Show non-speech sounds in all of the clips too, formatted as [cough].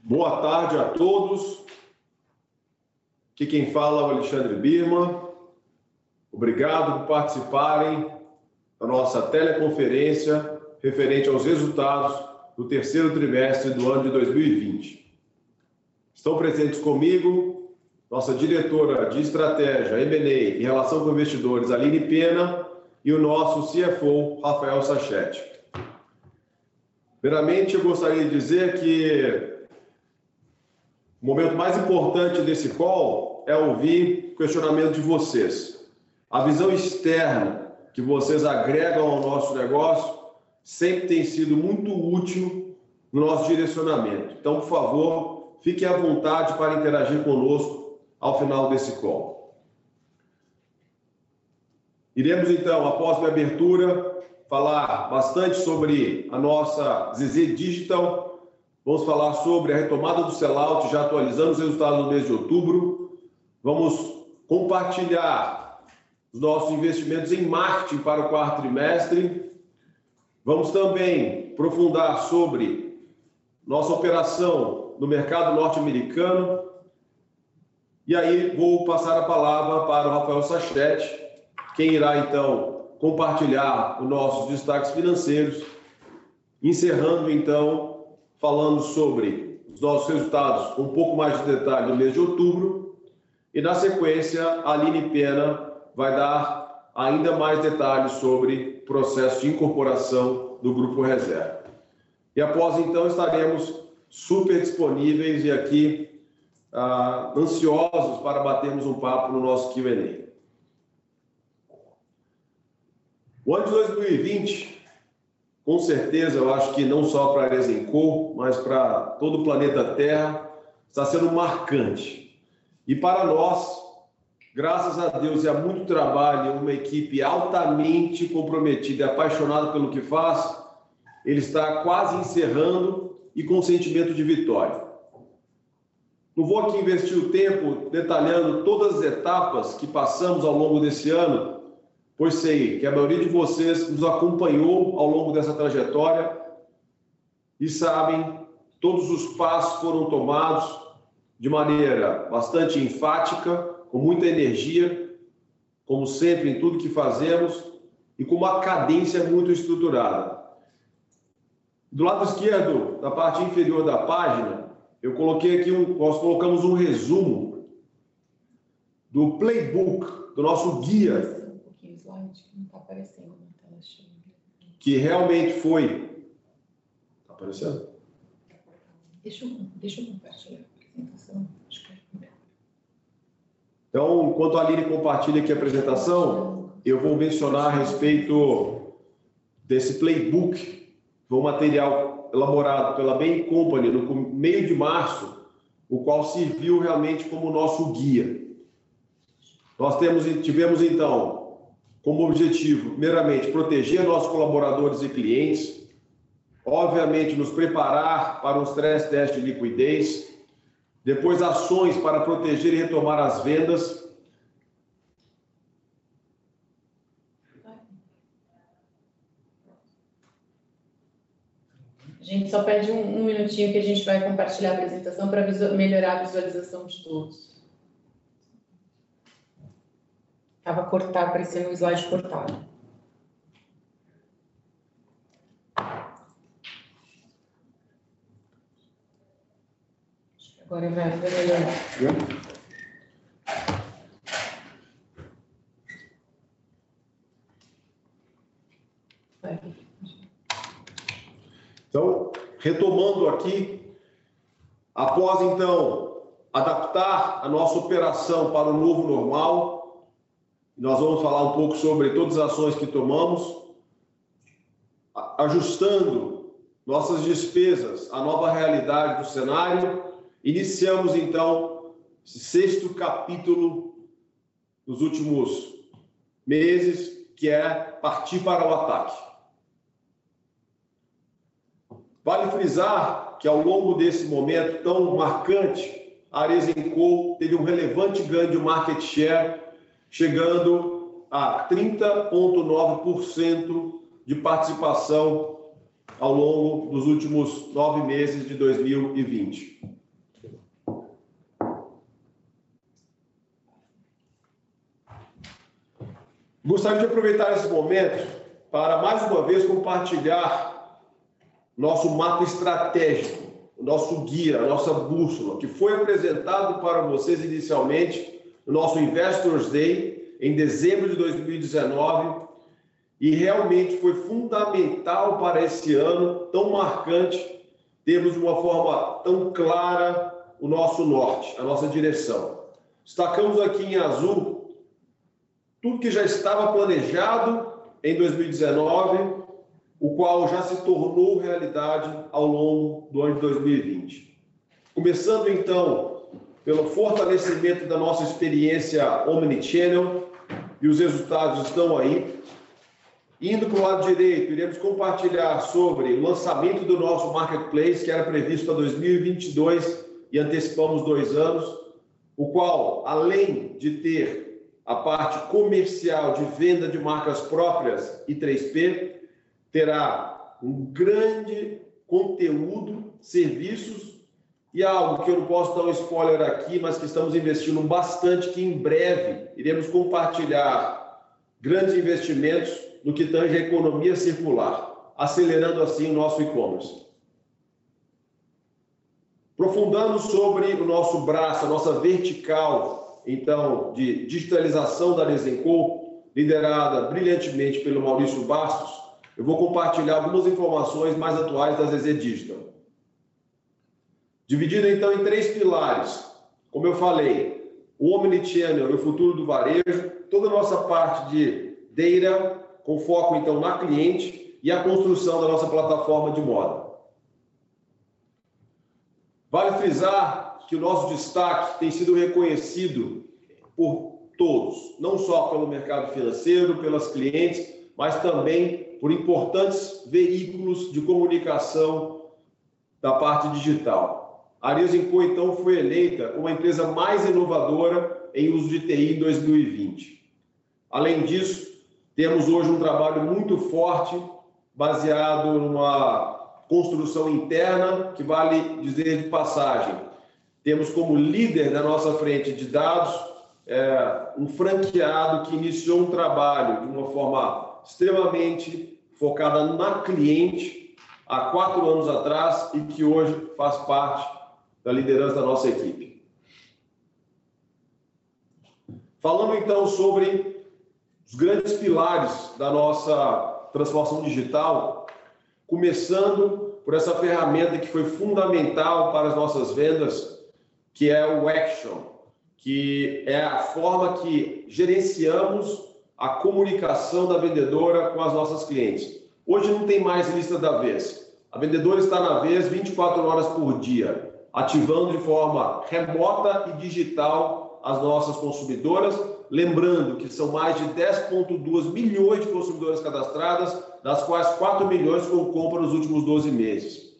Boa tarde a todos. Aqui quem fala é o Alexandre Birman. Obrigado por participarem da nossa teleconferência referente aos resultados do terceiro trimestre do ano de 2020. Estão presentes comigo nossa diretora de estratégia, M&A e relação com investidores, Aline Pena, e o nosso CFO, Rafael Sachete. Primeiramente, eu gostaria de dizer que o momento mais importante desse call é ouvir questionamento de vocês. A visão externa que vocês agregam ao nosso negócio sempre tem sido muito útil no nosso direcionamento. Então, por favor, fiquem à vontade para interagir conosco ao final desse call. Iremos, então, após minha abertura, falar bastante sobre a nossa ZZ Digital. Vamos falar sobre a retomada do sellout, já atualizando os resultados do mês de outubro. Vamos compartilhar os nossos investimentos em marketing para o quarto trimestre. Vamos também aprofundar sobre nossa operação no mercado norte-americano. E aí vou passar a palavra para o Rafael Sachete, quem irá então compartilhar os nossos destaques financeiros, encerrando então falando sobre os nossos resultados com um pouco mais de detalhe no mês de outubro e na sequência a Aline Pena vai dar ainda mais detalhes sobre o processo de incorporação do grupo Reserva. E após então estaremos super disponíveis e aqui ah, ansiosos para batermos um papo no nosso Q&A. O ano de 2020, com certeza, eu acho que não só para a Resenco, mas para todo o planeta Terra, está sendo marcante. E para nós, graças a Deus e a muito trabalho, uma equipe altamente comprometida e apaixonada pelo que faz, ele está quase encerrando e com sentimento de vitória. Não vou aqui investir o tempo detalhando todas as etapas que passamos ao longo desse ano, pois sei que a maioria de vocês nos acompanhou ao longo dessa trajetória e sabem todos os passos foram tomados de maneira bastante enfática, com muita energia, como sempre em tudo que fazemos e com uma cadência muito estruturada. Do lado esquerdo, da parte inferior da página, eu coloquei aqui um, nós colocamos um resumo do playbook, do nosso guia que não está aparecendo na tela cheia. Que realmente foi. Está aparecendo? Deixa eu, deixa eu compartilhar a apresentação. É então, enquanto a Aline compartilha aqui a apresentação, eu vou mencionar a respeito desse playbook, foi um material elaborado pela Bain Company no meio de março, o qual serviu realmente como nosso guia. Nós temos, tivemos então como objetivo, primeiramente, proteger nossos colaboradores e clientes, obviamente, nos preparar para um stress test de liquidez, depois, ações para proteger e retomar as vendas. A gente só pede um, um minutinho que a gente vai compartilhar a apresentação para melhorar a visualização de todos. Estava cortado, parecendo um slide cortado. Agora vai, vai melhorar. Então, retomando aqui, após então adaptar a nossa operação para o novo normal, nós vamos falar um pouco sobre todas as ações que tomamos, ajustando nossas despesas à nova realidade do cenário. Iniciamos então esse sexto capítulo dos últimos meses, que é partir para o ataque. Vale frisar que ao longo desse momento tão marcante, a Aresenco teve um relevante ganho de market share chegando a 30,9% de participação ao longo dos últimos nove meses de 2020. Gostaria de aproveitar esse momento para, mais uma vez, compartilhar nosso mapa estratégico, nosso guia, a nossa bússola, que foi apresentado para vocês inicialmente no nosso Investors Day em dezembro de 2019 e realmente foi fundamental para esse ano tão marcante termos de uma forma tão clara o nosso norte, a nossa direção. Destacamos aqui em azul tudo que já estava planejado em 2019, o qual já se tornou realidade ao longo do ano de 2020. Começando então pelo fortalecimento da nossa experiência Omnichannel, e os resultados estão aí. Indo para o lado direito, iremos compartilhar sobre o lançamento do nosso marketplace, que era previsto para 2022 e antecipamos dois anos, o qual, além de ter a parte comercial de venda de marcas próprias e 3P, terá um grande conteúdo, serviços e algo que eu não posso dar um spoiler aqui, mas que estamos investindo bastante, que em breve iremos compartilhar grandes investimentos no que tange a economia circular, acelerando assim o nosso e-commerce. Aprofundando sobre o nosso braço, a nossa vertical, então, de digitalização da Desenco, liderada brilhantemente pelo Maurício Bastos, eu vou compartilhar algumas informações mais atuais da ZZ Digital. Dividido então em três pilares. Como eu falei, o Omnichannel e o futuro do varejo, toda a nossa parte de data, com foco então na cliente e a construção da nossa plataforma de moda. Vale frisar que o nosso destaque tem sido reconhecido por todos, não só pelo mercado financeiro, pelas clientes, mas também por importantes veículos de comunicação da parte digital. A Ariasinco, então, foi eleita como a empresa mais inovadora em uso de TI em 2020. Além disso, temos hoje um trabalho muito forte, baseado numa construção interna, que vale dizer de passagem. Temos como líder da nossa frente de dados é, um franqueado que iniciou um trabalho de uma forma extremamente focada na cliente há quatro anos atrás e que hoje faz parte da liderança da nossa equipe. Falando então sobre os grandes pilares da nossa transformação digital, começando por essa ferramenta que foi fundamental para as nossas vendas, que é o Action, que é a forma que gerenciamos a comunicação da vendedora com as nossas clientes. Hoje não tem mais lista da vez. A vendedora está na vez 24 horas por dia, ativando de forma remota e digital as nossas consumidoras lembrando que são mais de 10,2 milhões de consumidoras cadastradas, das quais 4 milhões com compra nos últimos 12 meses.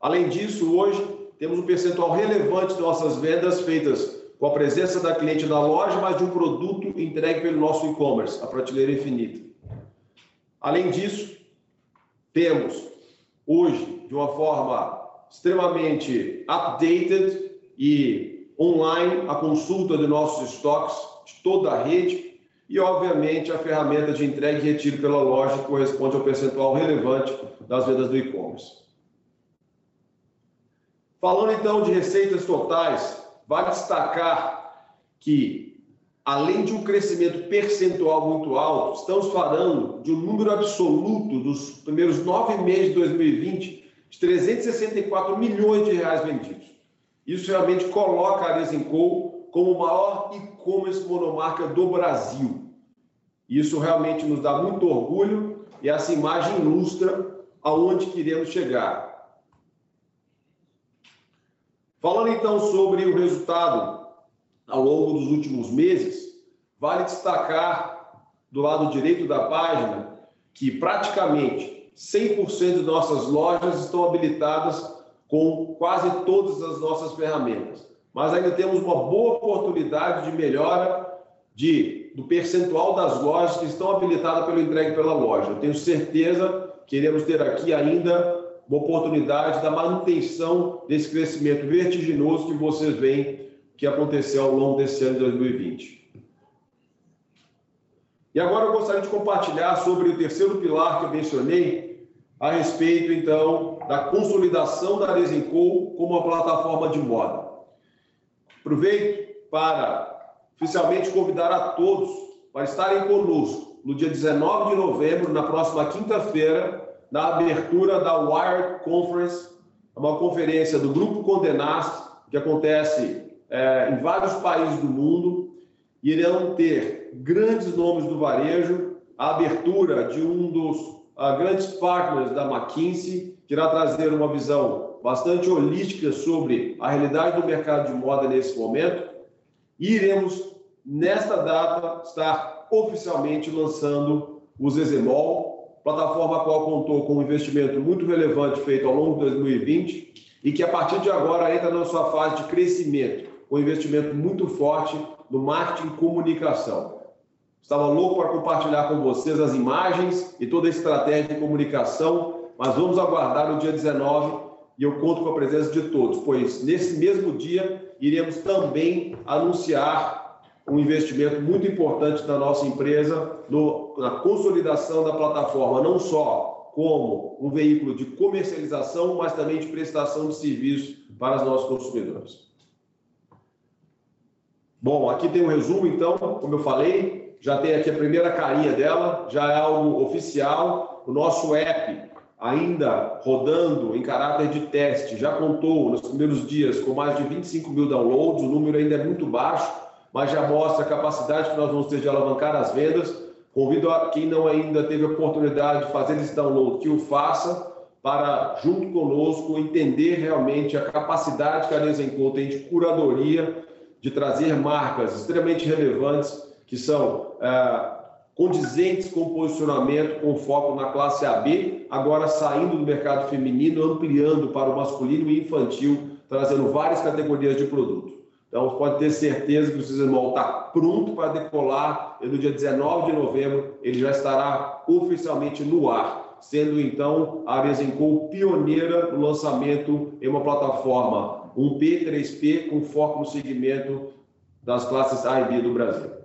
Além disso, hoje temos um percentual relevante de nossas vendas feitas com a presença da cliente na loja, mas de um produto entregue pelo nosso e-commerce, a prateleira infinita. Além disso, temos hoje, de uma forma extremamente updated e online, a consulta de nossos estoques de toda a rede e, obviamente, a ferramenta de entrega e retiro pela loja que corresponde ao percentual relevante das vendas do e-commerce. Falando então de receitas totais, vale destacar que, além de um crescimento percentual muito alto, estamos falando de um número absoluto dos primeiros nove meses de 2020 de 364 milhões de reais vendidos. Isso realmente coloca a Arezinco como o maior e-commerce monomarca do Brasil. Isso realmente nos dá muito orgulho e essa imagem ilustra aonde queremos chegar. Falando então sobre o resultado ao longo dos últimos meses, vale destacar do lado direito da página que praticamente 100% de nossas lojas estão habilitadas com quase todas as nossas ferramentas mas ainda temos uma boa oportunidade de melhora de, do percentual das lojas que estão habilitadas pelo entregue pela loja. Eu tenho certeza que iremos ter aqui ainda uma oportunidade da manutenção desse crescimento vertiginoso que vocês veem que aconteceu ao longo desse ano de 2020. E agora eu gostaria de compartilhar sobre o terceiro pilar que eu mencionei, a respeito, então, da consolidação da Arezinco como uma plataforma de moda. Aproveito para oficialmente convidar a todos para estarem conosco no dia 19 de novembro, na próxima quinta-feira, na abertura da Wired Conference, uma conferência do Grupo Condenast, que acontece é, em vários países do mundo. Irão ter grandes nomes do varejo, a abertura de um dos grandes partners da McKinsey, que irá trazer uma visão bastante holística sobre a realidade do mercado de moda nesse momento. E iremos, nesta data, estar oficialmente lançando o Zezemol, plataforma a qual contou com um investimento muito relevante feito ao longo de 2020 e que, a partir de agora, entra na sua fase de crescimento, com um investimento muito forte no marketing e comunicação. Estava louco para compartilhar com vocês as imagens e toda a estratégia de comunicação, mas vamos aguardar o dia 19 e eu conto com a presença de todos, pois nesse mesmo dia iremos também anunciar um investimento muito importante da nossa empresa no, na consolidação da plataforma, não só como um veículo de comercialização, mas também de prestação de serviços para os nossos consumidores. Bom, aqui tem um resumo, então, como eu falei, já tem aqui a primeira carinha dela, já é algo oficial. O nosso app, ainda rodando em caráter de teste, já contou nos primeiros dias com mais de 25 mil downloads, o número ainda é muito baixo, mas já mostra a capacidade que nós vamos ter de alavancar as vendas. Convido a quem não ainda teve a oportunidade de fazer esse download que o faça para, junto conosco, entender realmente a capacidade que a Nesenco tem de curadoria, de trazer marcas extremamente relevantes que são é, condizentes com posicionamento, com foco na classe AB, agora saindo do mercado feminino, ampliando para o masculino e infantil, trazendo várias categorias de produto. Então, pode ter certeza que o Cismol está pronto para decolar e no dia 19 de novembro ele já estará oficialmente no ar, sendo então a Arezenco pioneira no lançamento em uma plataforma 1P, 3P, com foco no segmento das classes A e B do Brasil.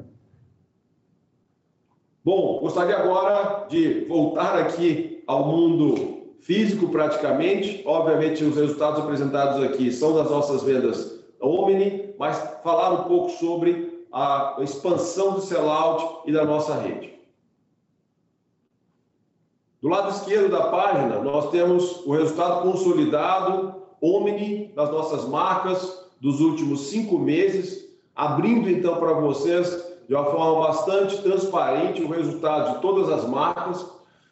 Bom, gostaria agora de voltar aqui ao mundo físico praticamente. Obviamente, os resultados apresentados aqui são das nossas vendas Omni, mas falar um pouco sobre a expansão do sellout e da nossa rede. Do lado esquerdo da página, nós temos o resultado consolidado Omni das nossas marcas dos últimos cinco meses, abrindo então para vocês de uma forma bastante transparente o resultado de todas as marcas.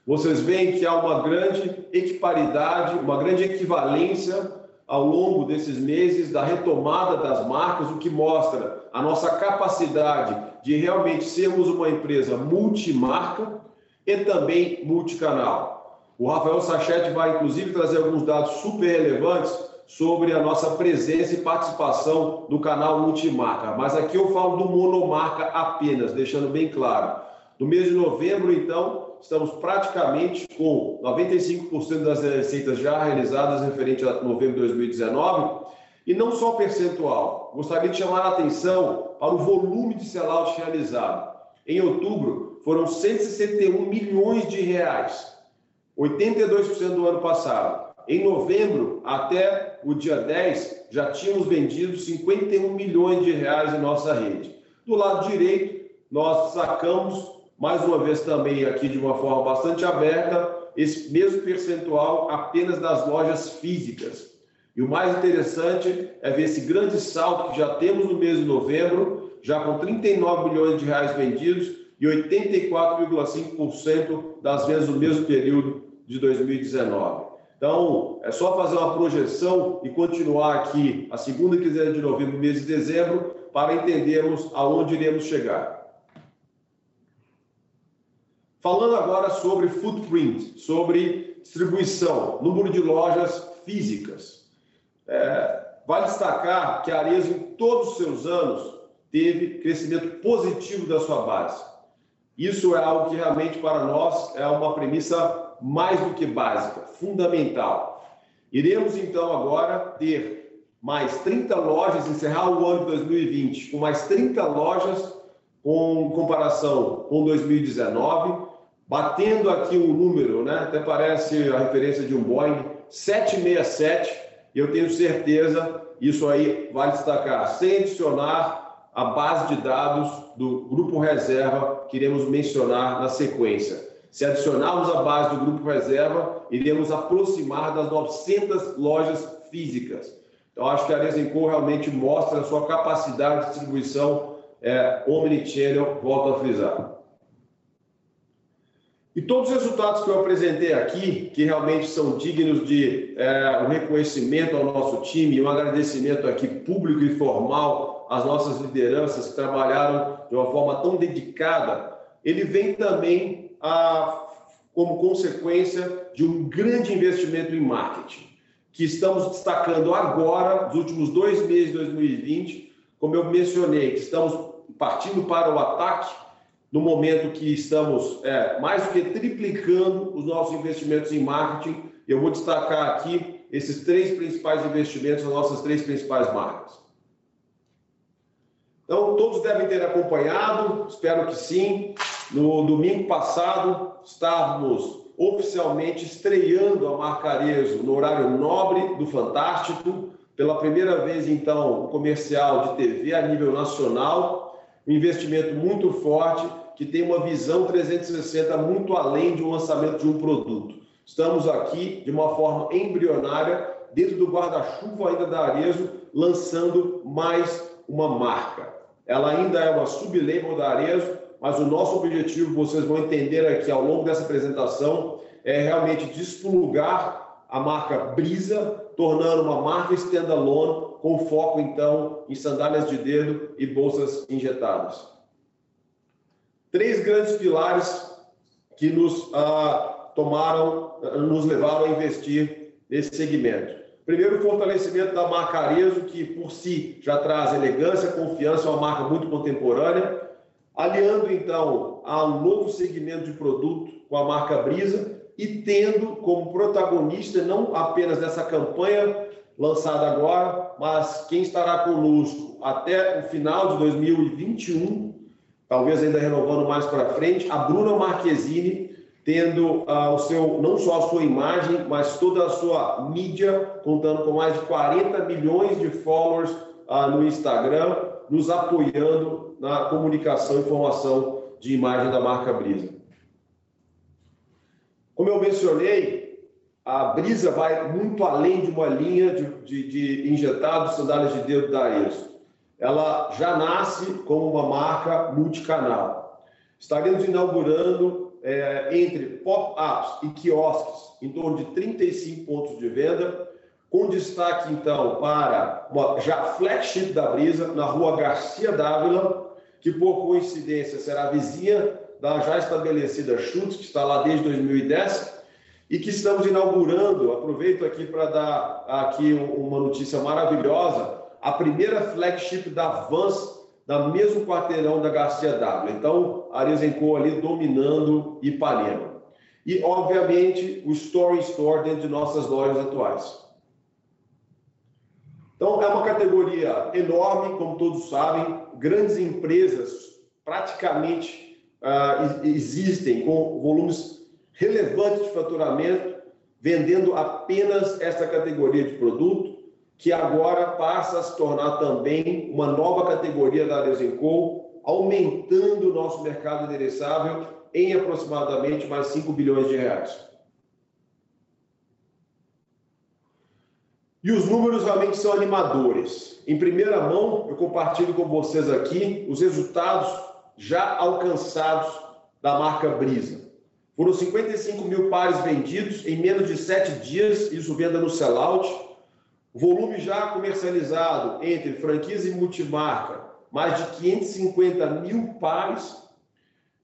Vocês veem que há uma grande equiparidade, uma grande equivalência ao longo desses meses da retomada das marcas, o que mostra a nossa capacidade de realmente sermos uma empresa multimarca e também multicanal. O Rafael Sachete vai, inclusive, trazer alguns dados super relevantes sobre a nossa presença e participação do canal multimarca. Mas aqui eu falo do monomarca apenas, deixando bem claro. No mês de novembro, então, estamos praticamente com 95% das receitas já realizadas referente a novembro de 2019. E não só percentual, gostaria de chamar a atenção para o volume de sellout realizado. Em outubro, foram 161 milhões de reais, 82% do ano passado. Em novembro, até o dia 10, já tínhamos vendido 51 milhões de reais em nossa rede. Do lado direito, nós sacamos, mais uma vez também aqui de uma forma bastante aberta, esse mesmo percentual apenas das lojas físicas. E o mais interessante é ver esse grande salto que já temos no mês de novembro, já com 39 milhões de reais vendidos e 84,5% das vendas no mesmo período de 2019. Então, é só fazer uma projeção e continuar aqui a segunda quinzena de novembro, mês de dezembro, para entendermos aonde iremos chegar. Falando agora sobre footprint, sobre distribuição, número de lojas físicas. É, vale destacar que a Arezzo, em todos os seus anos, teve crescimento positivo da sua base. Isso é algo que realmente para nós é uma premissa mais do que básica, fundamental. Iremos então agora ter mais 30 lojas, encerrar o ano de 2020 com mais 30 lojas com comparação com 2019, batendo aqui o número, né? Até parece a referência de um Boeing 767, e eu tenho certeza, isso aí vale destacar, sem adicionar a base de dados do grupo reserva que iremos mencionar na sequência. Se adicionarmos a base do grupo reserva, iremos aproximar das 900 lojas físicas. Então, acho que a Resenco realmente mostra a sua capacidade de distribuição é, omnichannel, volto a frisar. E todos os resultados que eu apresentei aqui, que realmente são dignos de é, um reconhecimento ao nosso time, um agradecimento aqui público e formal às nossas lideranças que trabalharam de uma forma tão dedicada, ele vem também a, como consequência de um grande investimento em marketing, que estamos destacando agora, nos últimos dois meses de 2020, como eu mencionei, que estamos partindo para o ataque no momento que estamos é, mais do que triplicando os nossos investimentos em marketing. Eu vou destacar aqui esses três principais investimentos nas nossas três principais marcas. Então, todos devem ter acompanhado, espero que sim. No domingo passado, estávamos oficialmente estreando a marca Arezo no horário nobre do Fantástico. Pela primeira vez, então, comercial de TV a nível nacional um investimento muito forte que tem uma visão 360 muito além de um lançamento de um produto. Estamos aqui de uma forma embrionária, dentro do guarda-chuva ainda da Arezo, lançando mais uma marca. Ela ainda é uma sublabel da Arezo, mas o nosso objetivo, vocês vão entender aqui ao longo dessa apresentação, é realmente desplugar a marca Brisa, tornando uma marca standalone com foco então em sandálias de dedo e bolsas injetadas. Três grandes pilares que nos ah, tomaram, nos levaram a investir nesse segmento. Primeiro, o fortalecimento da marca Arezo, que por si já traz elegância, confiança, uma marca muito contemporânea, aliando então a um novo segmento de produto com a marca Brisa e tendo como protagonista não apenas dessa campanha lançada agora, mas quem estará conosco até o final de 2021, talvez ainda renovando mais para frente, a Bruna Marquezine, tendo uh, o seu não só a sua imagem, mas toda a sua mídia, contando com mais de 40 milhões de followers uh, no Instagram, nos apoiando na comunicação e informação de imagem da marca Brisa. Como eu mencionei, a Brisa vai muito além de uma linha de, de, de injetados sandálias de dedo da Arezo. Ela já nasce como uma marca multicanal. Estaremos inaugurando é, entre pop-ups e quiosques em torno de 35 pontos de venda, com destaque então para uma já flagship da Brisa na rua Garcia Dávila, que por coincidência será vizinha da já estabelecida Schutz, que está lá desde 2010, e que estamos inaugurando, aproveito aqui para dar aqui uma notícia maravilhosa, a primeira flagship da Vans, no mesmo quarteirão da Garcia W. Então, Arezenco ali dominando Ipanema. E, obviamente, o Store Store dentro de nossas lojas atuais. Então, é uma categoria enorme, como todos sabem, grandes empresas praticamente uh, existem com volumes relevante de faturamento, vendendo apenas essa categoria de produto, que agora passa a se tornar também uma nova categoria da Desenco, aumentando o nosso mercado endereçável em aproximadamente mais 5 bilhões de reais. E os números realmente são animadores. Em primeira mão, eu compartilho com vocês aqui os resultados já alcançados da marca Brisa. Foram 55 mil pares vendidos em menos de sete dias, isso venda no sellout. Volume já comercializado entre franquias e multimarca, mais de 550 mil pares.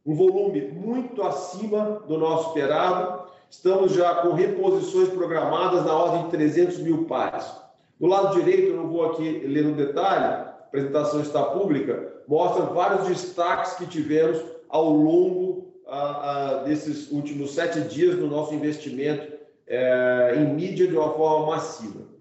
Um volume muito acima do nosso esperado. Estamos já com reposições programadas na ordem de 300 mil pares. Do lado direito, eu não vou aqui ler no detalhe, a apresentação está pública, mostra vários destaques que tivemos ao longo desses últimos sete dias no nosso investimento é, em mídia de uma forma massiva.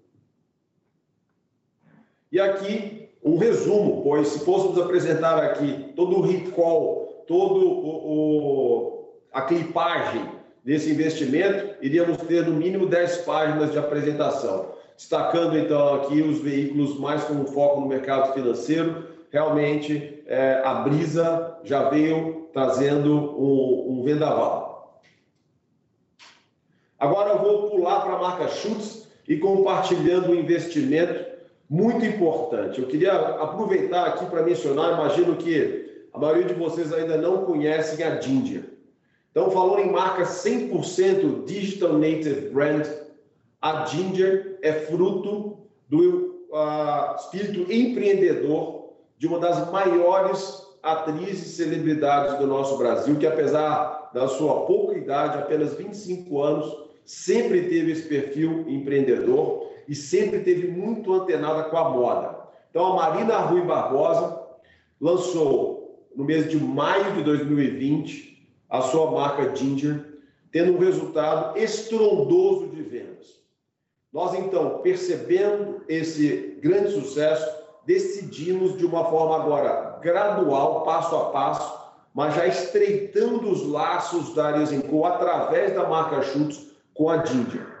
E aqui um resumo, pois se fôssemos apresentar aqui todo o recall, todo o, o a clipagem desse investimento, iríamos ter no mínimo 10 páginas de apresentação. Destacando então aqui os veículos mais com foco no mercado financeiro, realmente é, a Brisa já veio trazendo um, um vendaval. Agora eu vou pular para a marca Schutz e compartilhando um investimento muito importante. Eu queria aproveitar aqui para mencionar, imagino que a maioria de vocês ainda não conhecem a Ginger. Então, falando em marca 100% Digital Native Brand, a Ginger é fruto do uh, espírito empreendedor de uma das maiores atrizes e celebridades do nosso Brasil, que apesar da sua pouca idade, apenas 25 anos, sempre teve esse perfil empreendedor e sempre teve muito antenada com a moda. Então, a Marina Rui Barbosa lançou no mês de maio de 2020 a sua marca Ginger, tendo um resultado estrondoso de vendas. Nós, então, percebendo esse grande sucesso, decidimos de uma forma agora gradual, passo a passo, mas já estreitando os laços da Arezinco através da marca Chutes com a Ginger.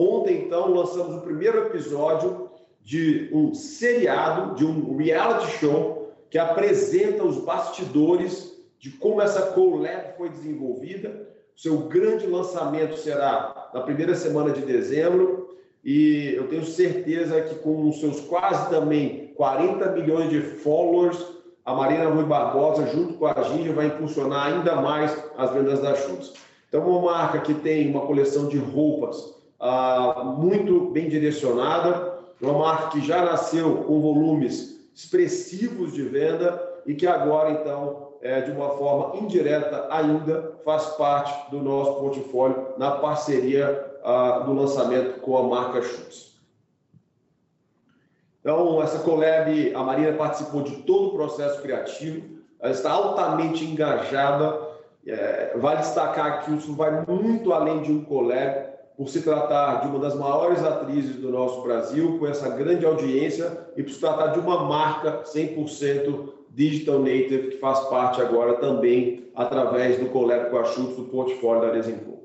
Ontem, então, lançamos o primeiro episódio de um seriado, de um reality show que apresenta os bastidores de como essa collab foi desenvolvida. Seu grande lançamento será na primeira semana de dezembro e eu tenho certeza que com os seus quase também 40 milhões de followers, a Marina Rui Barbosa, junto com a Ginja, vai impulsionar ainda mais as vendas da Chutes. Então, uma marca que tem uma coleção de roupas ah, muito bem direcionada, uma marca que já nasceu com volumes expressivos de venda e que agora, então, é, de uma forma indireta ainda, faz parte do nosso portfólio na parceria ah, do lançamento com a marca Schutz. Então, essa collab, a Marina participou de todo o processo criativo, ela está altamente engajada. É, vale destacar que isso vai muito além de um collab, por se tratar de uma das maiores atrizes do nosso Brasil, com essa grande audiência, e por se tratar de uma marca 100% digital native, que faz parte agora também através do collab com a do portfólio da Desenco.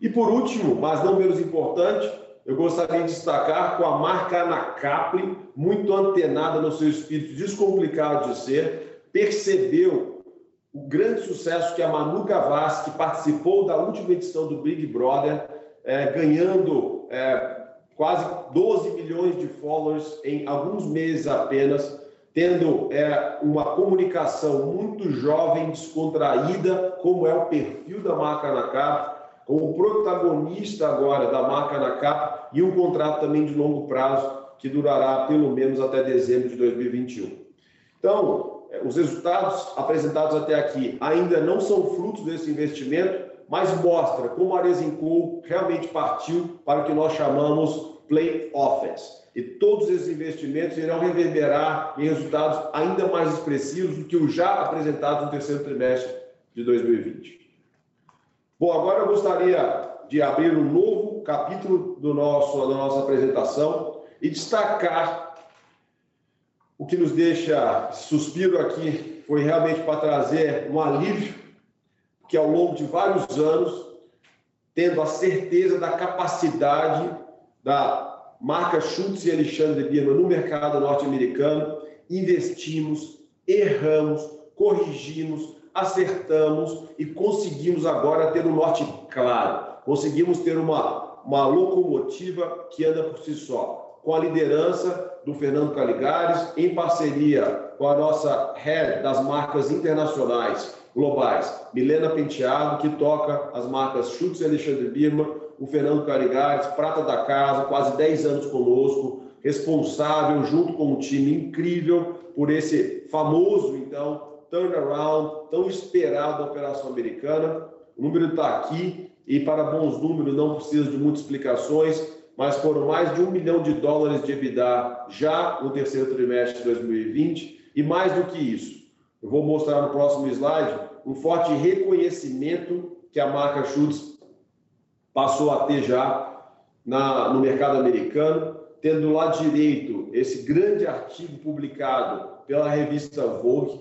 E por último, mas não menos importante, eu gostaria de destacar com a marca Anacapri, muito antenada no seu espírito descomplicado de ser, percebeu o grande sucesso que a Manu Gavassi, que participou da última edição do Big Brother, é, ganhando é, quase 12 milhões de followers em alguns meses apenas, tendo é, uma comunicação muito jovem, descontraída, como é o perfil da marca Anacap, como protagonista agora da marca Anacap e um contrato também de longo prazo que durará pelo menos até dezembro de 2021. Então, os resultados apresentados até aqui ainda não são frutos desse investimento, mas mostra como a Arezincool realmente partiu para o que nós chamamos play offense. E todos esses investimentos irão reverberar em resultados ainda mais expressivos do que os já apresentados no terceiro trimestre de 2020. Bom, agora eu gostaria de abrir um novo capítulo do nosso, da nossa apresentação e destacar o que nos deixa suspiro aqui foi realmente para trazer um alívio, que ao longo de vários anos, tendo a certeza da capacidade da marca Schultz e Alexandre Birman no mercado norte-americano, investimos, erramos, corrigimos, acertamos e conseguimos agora ter um norte claro. Conseguimos ter uma, uma locomotiva que anda por si só, com a liderança do Fernando Caligares, em parceria com a nossa head das marcas internacionais globais, Milena Penteado, que toca as marcas Chutes e Alexandre Birman, o Fernando Caligares, prata da casa, quase 10 anos conosco, responsável junto com um time incrível por esse famoso, então, turnaround tão esperado da operação americana. O número está aqui e para bons números não precisa de muitas explicações mas foram mais de um milhão de dólares de EBITDA já no terceiro trimestre de 2020. E mais do que isso, eu vou mostrar no próximo slide um forte reconhecimento que a marca Schutz passou a ter já na, no mercado americano, tendo lá direito esse grande artigo publicado pela revista Vogue,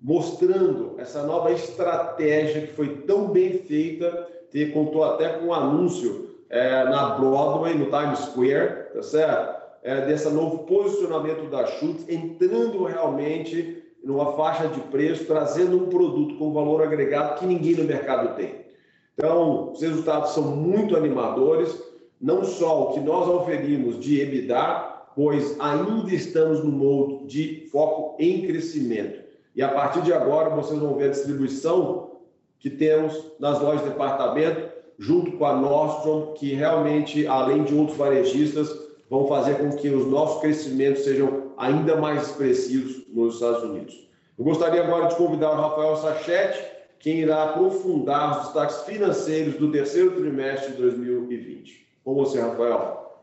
mostrando essa nova estratégia que foi tão bem feita, que contou até com um anúncio é, na Broadway, no Times Square, tá certo? É, desse novo posicionamento da Schutz, entrando realmente numa faixa de preço, trazendo um produto com valor agregado que ninguém no mercado tem. Então, os resultados são muito animadores, não só o que nós oferimos de EBITDA, pois ainda estamos no modo de foco em crescimento. E a partir de agora, vocês vão ver a distribuição que temos nas lojas de departamento, junto com a Nordstrom, que realmente, além de outros varejistas, vão fazer com que os nossos crescimentos sejam ainda mais expressivos nos Estados Unidos. Eu gostaria agora de convidar o Rafael Sachete, quem irá aprofundar os destaques financeiros do terceiro trimestre de 2020. Com você, Rafael.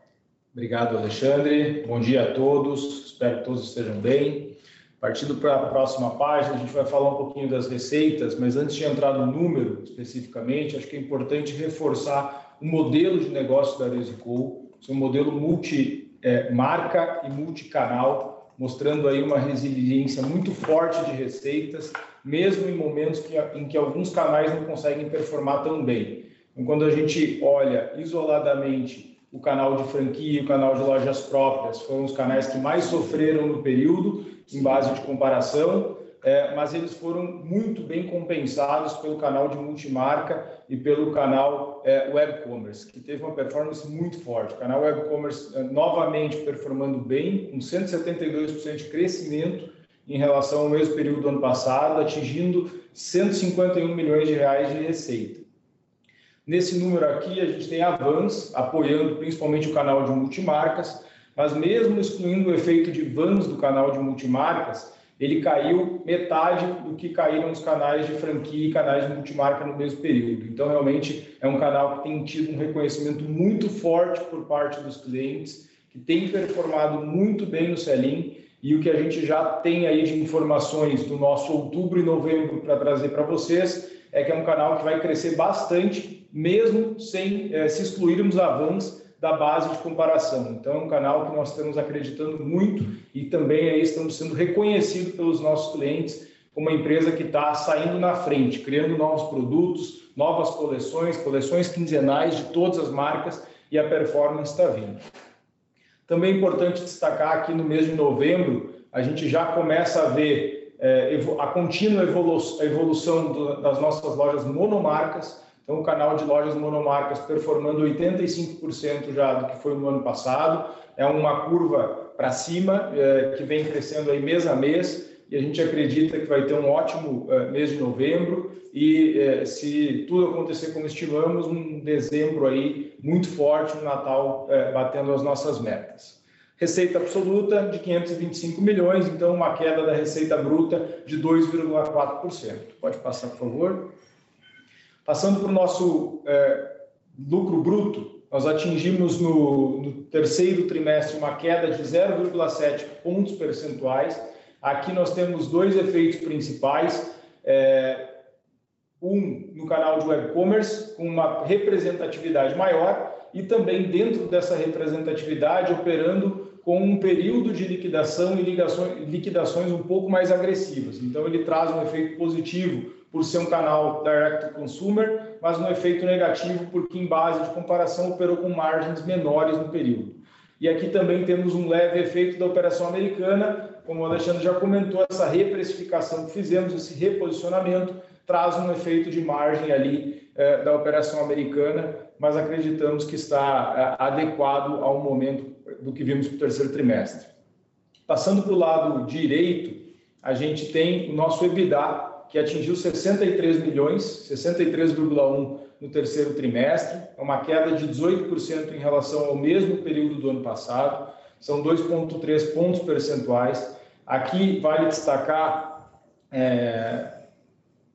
Obrigado, Alexandre. Bom dia a todos. Espero que todos estejam bem. Partindo para a próxima página, a gente vai falar um pouquinho das receitas, mas antes de entrar no número especificamente, acho que é importante reforçar o modelo de negócio da Resico, um modelo multi-marca é, e multicanal, mostrando aí uma resiliência muito forte de receitas, mesmo em momentos que, em que alguns canais não conseguem performar tão bem. Então, quando a gente olha isoladamente o canal de franquia o canal de lojas próprias, foram os canais que mais sofreram no período, em base de comparação, é, mas eles foram muito bem compensados pelo canal de multimarca e pelo canal é, web commerce, que teve uma performance muito forte. O canal web commerce é, novamente performando bem, com 172% de crescimento em relação ao mesmo período do ano passado, atingindo 151 milhões de reais de receita. Nesse número aqui, a gente tem a Vans apoiando principalmente o canal de multimarcas, mas mesmo excluindo o efeito de Vans do canal de multimarcas, ele caiu metade do que caíram os canais de franquia e canais de multimarca no mesmo período. Então, realmente, é um canal que tem tido um reconhecimento muito forte por parte dos clientes, que tem performado muito bem no Selim, e o que a gente já tem aí de informações do nosso outubro e novembro para trazer para vocês é que é um canal que vai crescer bastante, mesmo sem é, se excluirmos a Vans da base de comparação. Então, é um canal que nós estamos acreditando muito e também aí estamos sendo reconhecidos pelos nossos clientes como uma empresa que está saindo na frente, criando novos produtos, novas coleções, coleções quinzenais de todas as marcas e a performance está vindo. Também é importante destacar que no mês de novembro a gente já começa a ver é, a contínua evolução das nossas lojas monomarcas. Então, o canal de lojas monomarcas performando 85% já do que foi no ano passado. É uma curva para cima, é, que vem crescendo aí mês a mês, e a gente acredita que vai ter um ótimo é, mês de novembro. E se tudo acontecer como estimamos, um dezembro aí muito forte, um Natal batendo as nossas metas. Receita absoluta de 525 milhões, então uma queda da receita bruta de 2,4%. Pode passar, por favor. Passando para o nosso é, lucro bruto, nós atingimos no, no, terceiro trimestre uma queda de 0,7 pontos percentuais. Aqui nós temos dois efeitos principais. É, um no canal de web commerce, com uma representatividade maior, e também dentro dessa representatividade operando com um período de liquidação e liquidações um pouco mais agressivas. Então, ele traz um efeito positivo por ser um canal direct to consumer, mas um efeito negativo porque, em base de comparação, operou com margens menores no período. E aqui também temos um leve efeito da operação americana, como o Alexandre já comentou, essa reprecificação que fizemos, esse reposicionamento, traz um efeito de margem ali eh, da operação americana, mas acreditamos que está eh, adequado ao momento do que vimos para o terceiro trimestre. Passando para o lado direito, a gente tem o nosso EBITDA, que atingiu 63 milhões, 63,1 no terceiro trimestre, uma queda de 18% em relação ao mesmo período do ano passado, são 2,3 pontos percentuais. Aqui vale destacar é,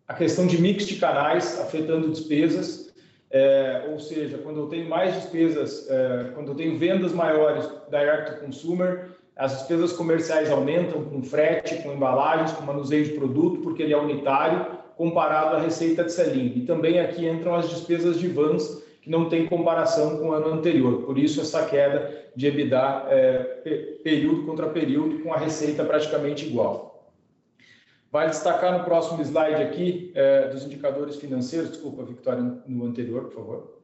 a questão de mix de canais afetando despesas, é, ou seja, quando eu tenho mais despesas, é, quando eu tenho vendas maiores direct to consumer, as despesas comerciais aumentam com frete, com embalagens, com manuseio de produto, porque ele é unitário, comparado à receita de selim. E também aqui entram as despesas de vans, que não tem comparação com o ano anterior. Por isso, essa queda de EBITDA é, período contra período, com a receita praticamente igual. Vale destacar no próximo slide aqui é, dos indicadores financeiros, desculpa, Victoria, no anterior, por favor.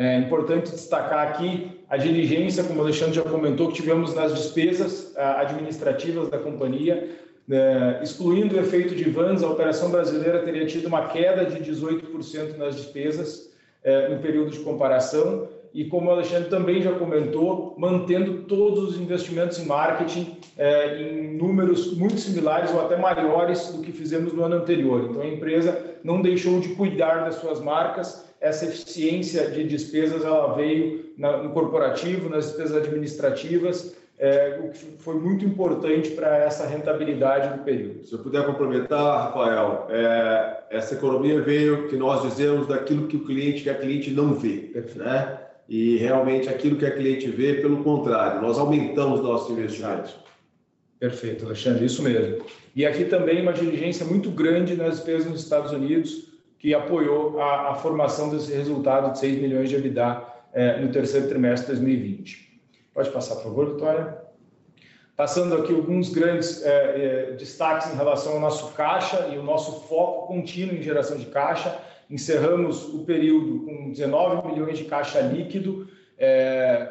É importante destacar aqui a diligência, como o Alexandre já comentou, que tivemos nas despesas administrativas da companhia, é, excluindo o efeito de vans, a operação brasileira teria tido uma queda de 18% nas despesas é, no período de comparação. E como o Alexandre também já comentou, mantendo todos os investimentos em marketing é, em números muito similares ou até maiores do que fizemos no ano anterior. Então a empresa não deixou de cuidar das suas marcas. Essa eficiência de despesas ela veio no corporativo, nas despesas administrativas é, o que foi muito importante para essa rentabilidade do período. Se eu puder complementar, Rafael, é, essa economia veio, que nós dizemos, daquilo que o cliente, que a cliente não vê. Né? E realmente aquilo que a cliente vê, pelo contrário, nós aumentamos nossos investimentos. Perfeito, Alexandre, isso mesmo. E aqui também uma diligência muito grande nas despesas nos Estados Unidos, que apoiou a, a formação desse resultado de 6 milhões de EBITDA é, no terceiro trimestre de 2020. Pode passar, por favor, Vitória. Passando aqui alguns grandes é, é, destaques em relação ao nosso caixa e o nosso foco contínuo em geração de caixa. Encerramos o período com 19 milhões de caixa líquido.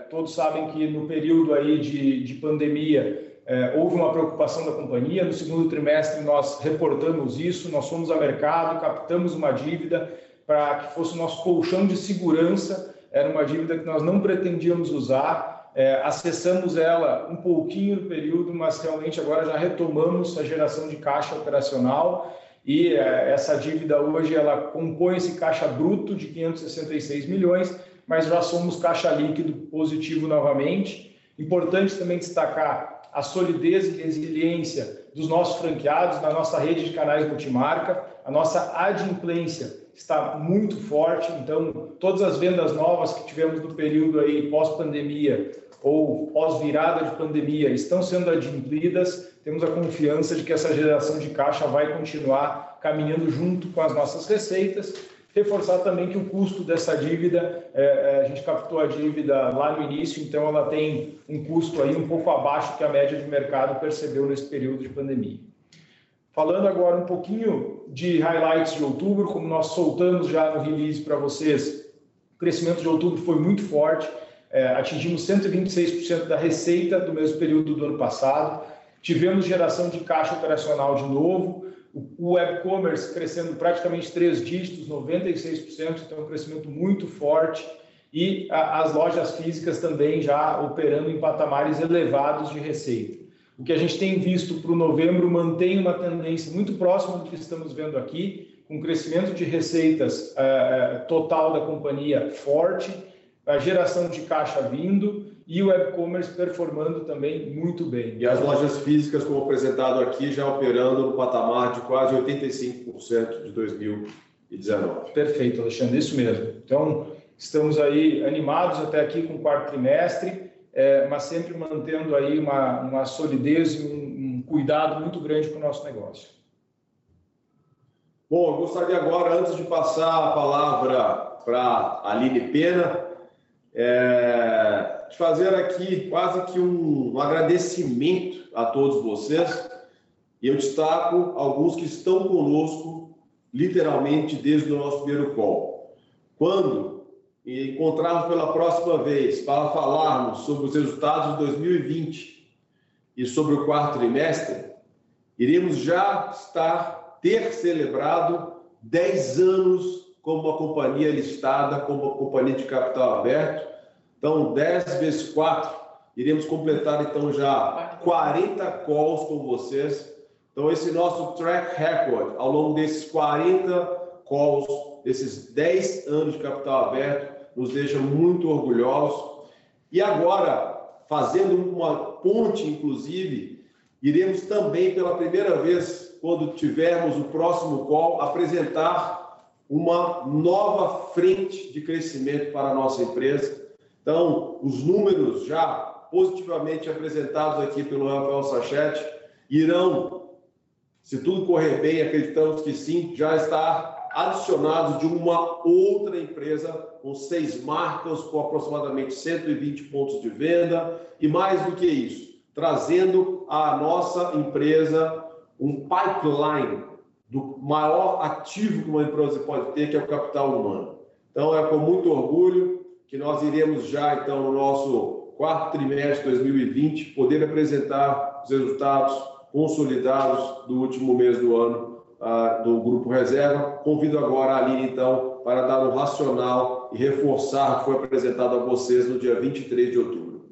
Todos sabem que no período aí de, de pandemia é, houve uma preocupação da companhia. No segundo trimestre nós reportamos isso, nós fomos ao mercado, captamos uma dívida para que fosse o nosso colchão de segurança. Era uma dívida que nós não pretendíamos usar é, acessamos ela um pouquinho no período, mas realmente agora já retomamos a geração de caixa operacional e é, essa dívida hoje ela compõe esse caixa bruto de 566 milhões, mas já somos caixa líquido positivo novamente. Importante também destacar a solidez e resiliência dos nossos franqueados na nossa rede de canais multimarca, a nossa adimplência está muito forte, então todas as vendas novas que tivemos no período aí pós-pandemia ou pós-virada de pandemia estão sendo adimplidas, temos a confiança de que essa geração de caixa vai continuar caminhando junto com as nossas receitas. Reforçar também que o custo dessa dívida, é, é, a gente captou a dívida lá no início, então ela tem um custo aí um pouco abaixo que a média de mercado percebeu nesse período de pandemia. Falando agora um pouquinho de highlights de outubro, como nós soltamos já no release para vocês, o crescimento de outubro foi muito forte, é, atingimos 126% da receita do mesmo período do ano passado, tivemos geração de caixa operacional de novo, o web commerce crescendo praticamente três dígitos, 96%, então um crescimento muito forte, e as lojas físicas também já operando em patamares elevados de receita. O que a gente tem visto para o novembro mantém uma tendência muito próxima do que estamos vendo aqui, com crescimento de receitas uh, total da companhia forte, a geração de caixa vindo e o e-commerce performando também muito bem. E as lojas físicas, como apresentado aqui, já operando no patamar de quase 85% de 2019. Perfeito, Alexandre, isso mesmo. Então, estamos aí animados até aqui com o quarto trimestre é, mas sempre mantendo aí uma, uma solidez e um, um cuidado muito grande com o nosso negócio. Bom, eu gostaria agora, antes de passar a palavra para a Aline Pena, é, de fazer aqui quase que um, um agradecimento a todos vocês. E eu destaco alguns que estão conosco, literalmente, desde o nosso primeiro call. Quando encontrarmos pela próxima vez para falarmos sobre os resultados de 2020 e sobre o quarto trimestre, iremos já estar ter celebrado 10 anos como uma companhia listada, como uma companhia de capital aberto. Então, 10 vezes 4, iremos completar então já 40 calls com vocês. Então, esse nosso track record ao longo desses 40 calls, desses 10 anos de capital aberto, nos deixa muito orgulhosos. E agora, fazendo uma ponte, inclusive, iremos também, pela primeira vez, quando tivermos o próximo call, apresentar uma nova frente de crescimento para a nossa empresa. Então, os números já positivamente apresentados aqui pelo Rafael Sachete irão, se tudo correr bem, acreditamos que sim, já estar adicionados de uma outra empresa com seis marcas, com aproximadamente 120 pontos de venda e mais do que isso, trazendo à nossa empresa um pipeline do maior ativo que uma empresa pode ter, que é o capital humano. Então, é com muito orgulho que nós iremos já, então, no nosso quarto trimestre de 2020, poder apresentar os resultados consolidados do último mês do ano uh, do Grupo Reserva. Convido agora a Aline, então, para dar um racional e reforçar o que foi apresentado a vocês no dia 23 de outubro.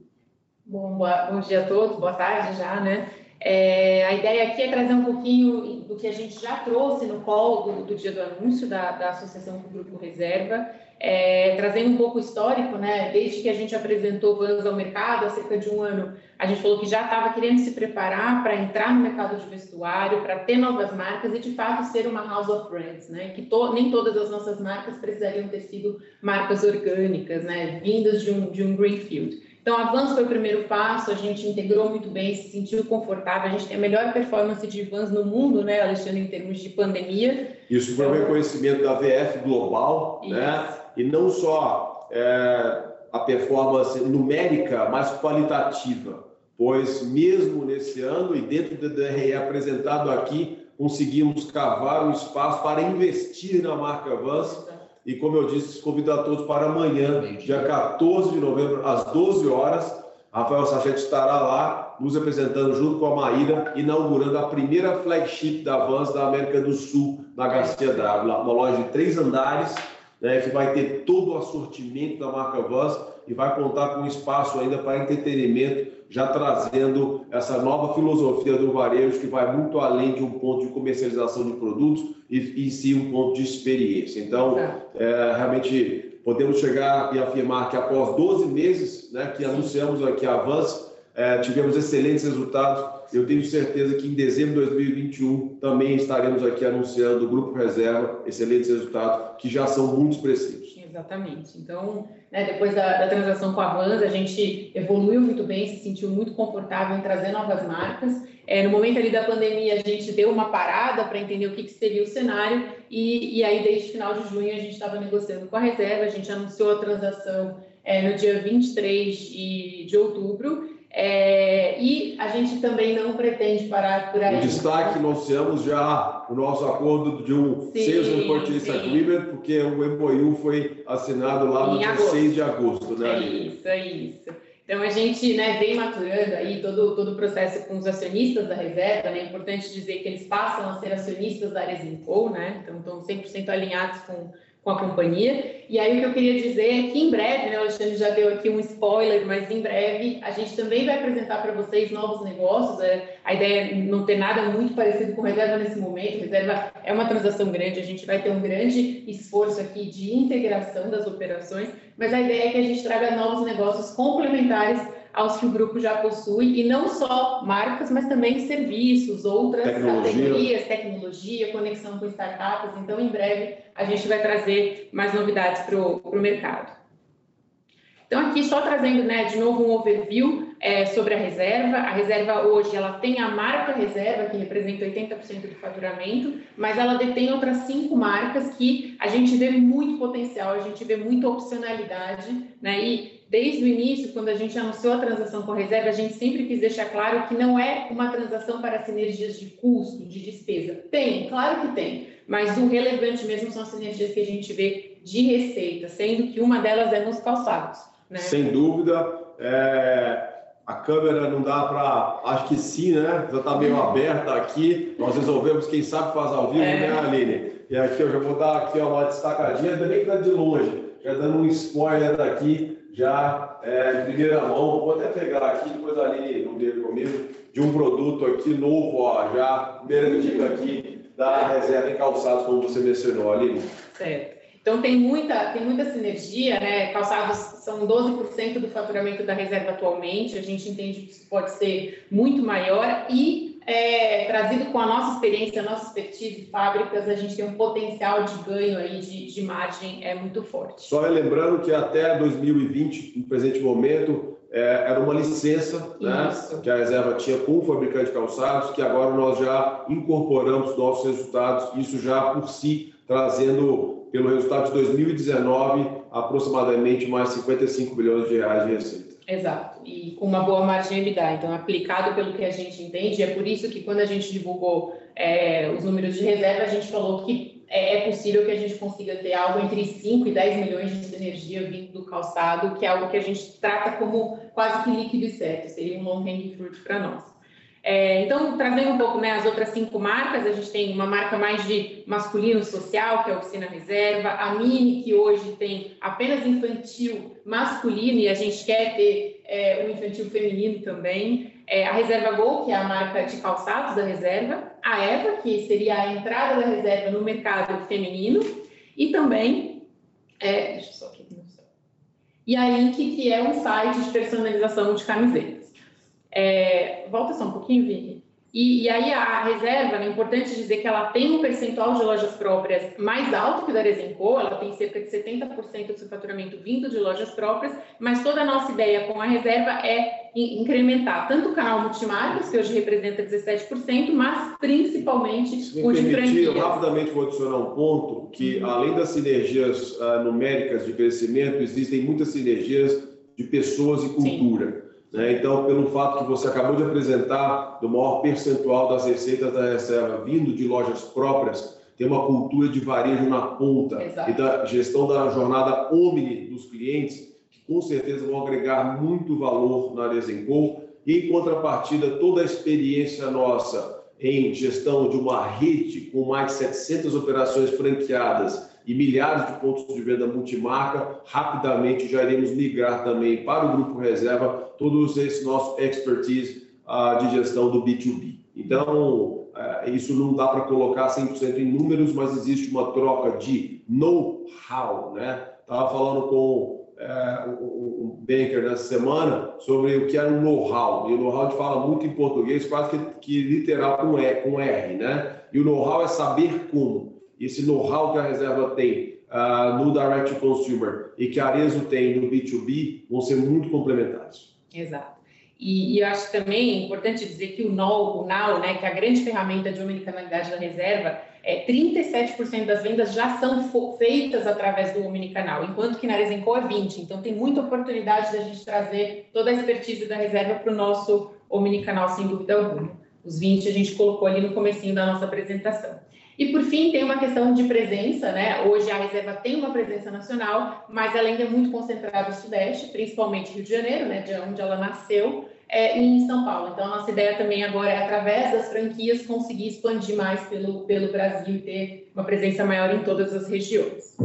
Bom, boa, bom dia a todos, boa tarde já, né? É, a ideia aqui é trazer um pouquinho do que a gente já trouxe no call do, do dia do anúncio da, da associação com o Grupo Reserva, é, trazendo um pouco histórico, né? Desde que a gente apresentou Vans ao mercado há cerca de um ano, a gente falou que já estava querendo se preparar para entrar no mercado de vestuário, para ter novas marcas e de fato ser uma house of brands, né? Que to, nem todas as nossas marcas precisariam ter sido marcas orgânicas, né? Vindas de um, de um greenfield. Então, Vans foi o primeiro passo, a gente integrou muito bem, se sentiu confortável, a gente tem a melhor performance de Vans no mundo, né, Alexandre, em termos de pandemia. Isso foi um então, reconhecimento da VF Global, né? Isso. né? E não só é, a performance numérica, mas qualitativa, pois mesmo nesse ano e dentro do DRE apresentado aqui, conseguimos cavar um espaço para investir na marca Vans e, como eu disse, convido a todos para amanhã, dia 14 de novembro, às 12 horas. Rafael Sachete estará lá, nos apresentando junto com a Maíra, inaugurando a primeira flagship da Vans da América do Sul, na Garcia Dávila. Uma loja de três andares, né, que vai ter todo o assortimento da marca Vans e vai contar com espaço ainda para entretenimento, já trazendo essa nova filosofia do varejo que vai muito além de um ponto de comercialização de produtos e, e sim um ponto de experiência. Então, é, realmente podemos chegar e afirmar que após 12 meses né, que anunciamos aqui a Avance, é, tivemos excelentes resultados. Eu tenho certeza que em dezembro de 2021 também estaremos aqui anunciando o Grupo Reserva, excelentes resultados que já são muito expressivos. Exatamente. Então, né, depois da, da, transação com a Vans, a gente evoluiu muito bem, se sentiu muito confortável em trazer novas marcas. É, no momento ali da pandemia, a gente deu uma parada para entender o que, que, seria o cenário, e, e aí, desde final de junho, a gente estava negociando com a reserva, a gente anunciou a transação é, no dia 23 de, de outubro, é, e a gente também não pretende parar por aí. O destaque, nós já o nosso acordo de um sim, Sales and Purchase Agreement, porque o MOU foi assinado lá no dia agosto. 6 de agosto, né, É isso, é isso. Então, a gente né, vem maturando aí todo, todo o processo com os acionistas da reserva, né? É importante dizer que eles passam a ser acionistas da Aresinco, né? Então, estão 100% alinhados com com a companhia. E aí o que eu queria dizer é que em breve, né, o Alexandre já deu aqui um spoiler, mas em breve a gente também vai apresentar para vocês novos negócios. É, a ideia é não ter nada muito parecido com reserva nesse momento. Reserva é uma transação grande, a gente vai ter um grande esforço aqui de integração das operações, mas a ideia é que a gente traga novos negócios complementares aos que o grupo já possui, e não só marcas, mas também serviços, outras tecnologia. categorias, tecnologia, conexão com startups. Então, em breve, a gente vai trazer mais novidades para o mercado. Então, aqui só trazendo né, de novo um overview é, sobre a reserva. A reserva hoje ela tem a marca reserva, que representa 80% do faturamento, mas ela detém outras cinco marcas que a gente vê muito potencial, a gente vê muita opcionalidade, né? E desde o início, quando a gente anunciou a transação com a reserva, a gente sempre quis deixar claro que não é uma transação para sinergias de custo, de despesa. Tem, claro que tem, mas o relevante mesmo são as sinergias que a gente vê de receita, sendo que uma delas é nos calçados. Né? Sem dúvida. É... A câmera não dá para. Acho que sim, né? Já está meio aberta aqui. Nós resolvemos, quem sabe faz ao vivo, é. né, Aline? E aqui eu já vou dar aqui uma destacadinha, bem que está de longe, já dando um spoiler daqui já é, em primeira mão, vou até pegar aqui, depois ali no meio comigo, de um produto aqui novo, ó, já, primeira dica aqui da reserva em calçados, como você mencionou, ali. Certo. Então tem muita, tem muita sinergia, né? Calçados são 12% do faturamento da reserva atualmente, a gente entende que isso pode ser muito maior e é, trazido com a nossa experiência, a nossa expertise de fábricas, a gente tem um potencial de ganho aí de, de margem é muito forte. Só lembrando que até 2020, no presente momento, é, era uma licença né, que a reserva tinha com o fabricante de calçados, que agora nós já incorporamos nossos resultados, isso já por si trazendo, pelo resultado de 2019, aproximadamente mais 55 bilhões de reais de receita. Exato, e com uma boa margem EBITDA. Então, aplicado pelo que a gente entende, é por isso que quando a gente divulgou é, os números de reserva, a gente falou que é, é possível que a gente consiga ter algo entre 5 e 10 milhões de energia vindo do calçado, que é algo que a gente trata como quase que líquido e certo, seria um long hanging fruit para nós. É, então, trazendo um pouco né, as outras cinco marcas, a gente tem uma marca mais de masculino social, que é a Oficina Reserva, a Mini, que hoje tem apenas infantil masculino, e a gente quer ter é, um infantil feminino também, é, a Reserva Gol, que é a marca de calçados da reserva, a Eva, que seria a entrada da reserva no mercado feminino, e também, é, deixa eu só aqui, e a Inc, que é um site de personalização de camisetas. É, volta só um pouquinho, Vicky. E, e, aí a reserva, é importante dizer que ela tem um percentual de lojas próprias mais alto que o da Resenco, ela tem cerca de 70% do seu faturamento vindo de lojas próprias, mas toda a nossa ideia com a reserva é incrementar tanto o canal multimarcas, que hoje representa 17%, mas principalmente Se o de permitir, franquias. rapidamente vou adicionar um ponto, que uhum. além das sinergias uh, numéricas de crescimento, existem muitas sinergias de pessoas e cultura. Sim. Né? Então, pelo fato que você acabou de apresentar do maior percentual das receitas da reserva vindo de lojas próprias, tem uma cultura de varejo na ponta Exato. e da gestão da jornada omni dos clientes, que com certeza vão agregar muito valor na Desenco. E, em contrapartida, toda a experiência nossa em gestão de uma rede com mais de 700 operações franqueadas e milhares de pontos de venda multimarca, rapidamente já iremos migrar também para o Grupo Reserva todos esse nosso expertise uh, de gestão do B2B. Então, uh, isso não dá para colocar 100% em números, mas existe uma troca de know-how, né? Estava falando com uh, o, o Banker nessa semana sobre o que era o know-how. E o know-how a gente fala muito em português, quase que, que literal com, e, com R, né? E o know-how é saber como esse know-how que a reserva tem uh, no direct consumer e que a Arezo tem no B2B vão ser muito complementares. Exato. E, e eu acho também importante dizer que o NOW, o NOW, né, que é a grande ferramenta de omnicanalidade da reserva, é, 37% das vendas já são feitas através do omnicanal, enquanto que na Resenco é 20%. Então, tem muita oportunidade da gente trazer toda a expertise da reserva para o nosso omnicanal, sem dúvida alguma. Os 20% a gente colocou ali no comecinho da nossa apresentação. E por fim, tem uma questão de presença, né? Hoje a reserva tem uma presença nacional, mas ela ainda é muito concentrada no Sudeste, principalmente Rio de Janeiro, né? De onde ela nasceu, é, em São Paulo. Então, a nossa ideia também agora é, através das franquias, conseguir expandir mais pelo, pelo Brasil e ter uma presença maior em todas as regiões.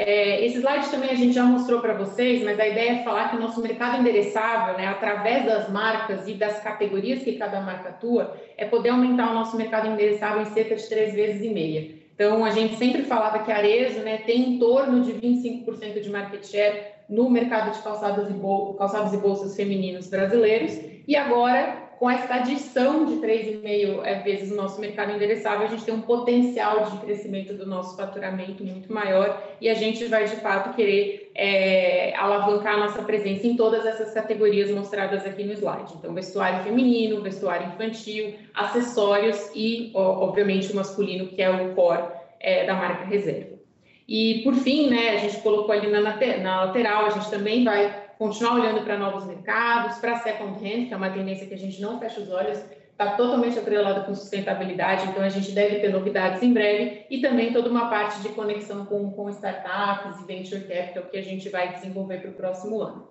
É, esse slide também a gente já mostrou para vocês, mas a ideia é falar que o nosso mercado endereçável, né, através das marcas e das categorias que cada marca atua, é poder aumentar o nosso mercado endereçável em cerca de três vezes e meia. Então, a gente sempre falava que a Arezo né, tem em torno de 25% de market share no mercado de calçados e, calçados e bolsas femininos brasileiros, e agora com essa adição de 3,5 é, vezes o nosso mercado endereçável, a gente tem um potencial de crescimento do nosso faturamento muito maior e a gente vai, de fato, querer é, alavancar a nossa presença em todas essas categorias mostradas aqui no slide. Então, vestuário feminino, vestuário infantil, acessórios e, obviamente, o masculino, que é o core é, da marca Reserva. E, por fim, né, a gente colocou ali na, na lateral, a gente também vai continuar olhando para novos mercados, para second hand, que é uma tendência que a gente não fecha os olhos, está totalmente atrelada com sustentabilidade, então a gente deve ter novidades em breve e também toda uma parte de conexão com, com startups e venture capital que a gente vai desenvolver para o próximo ano.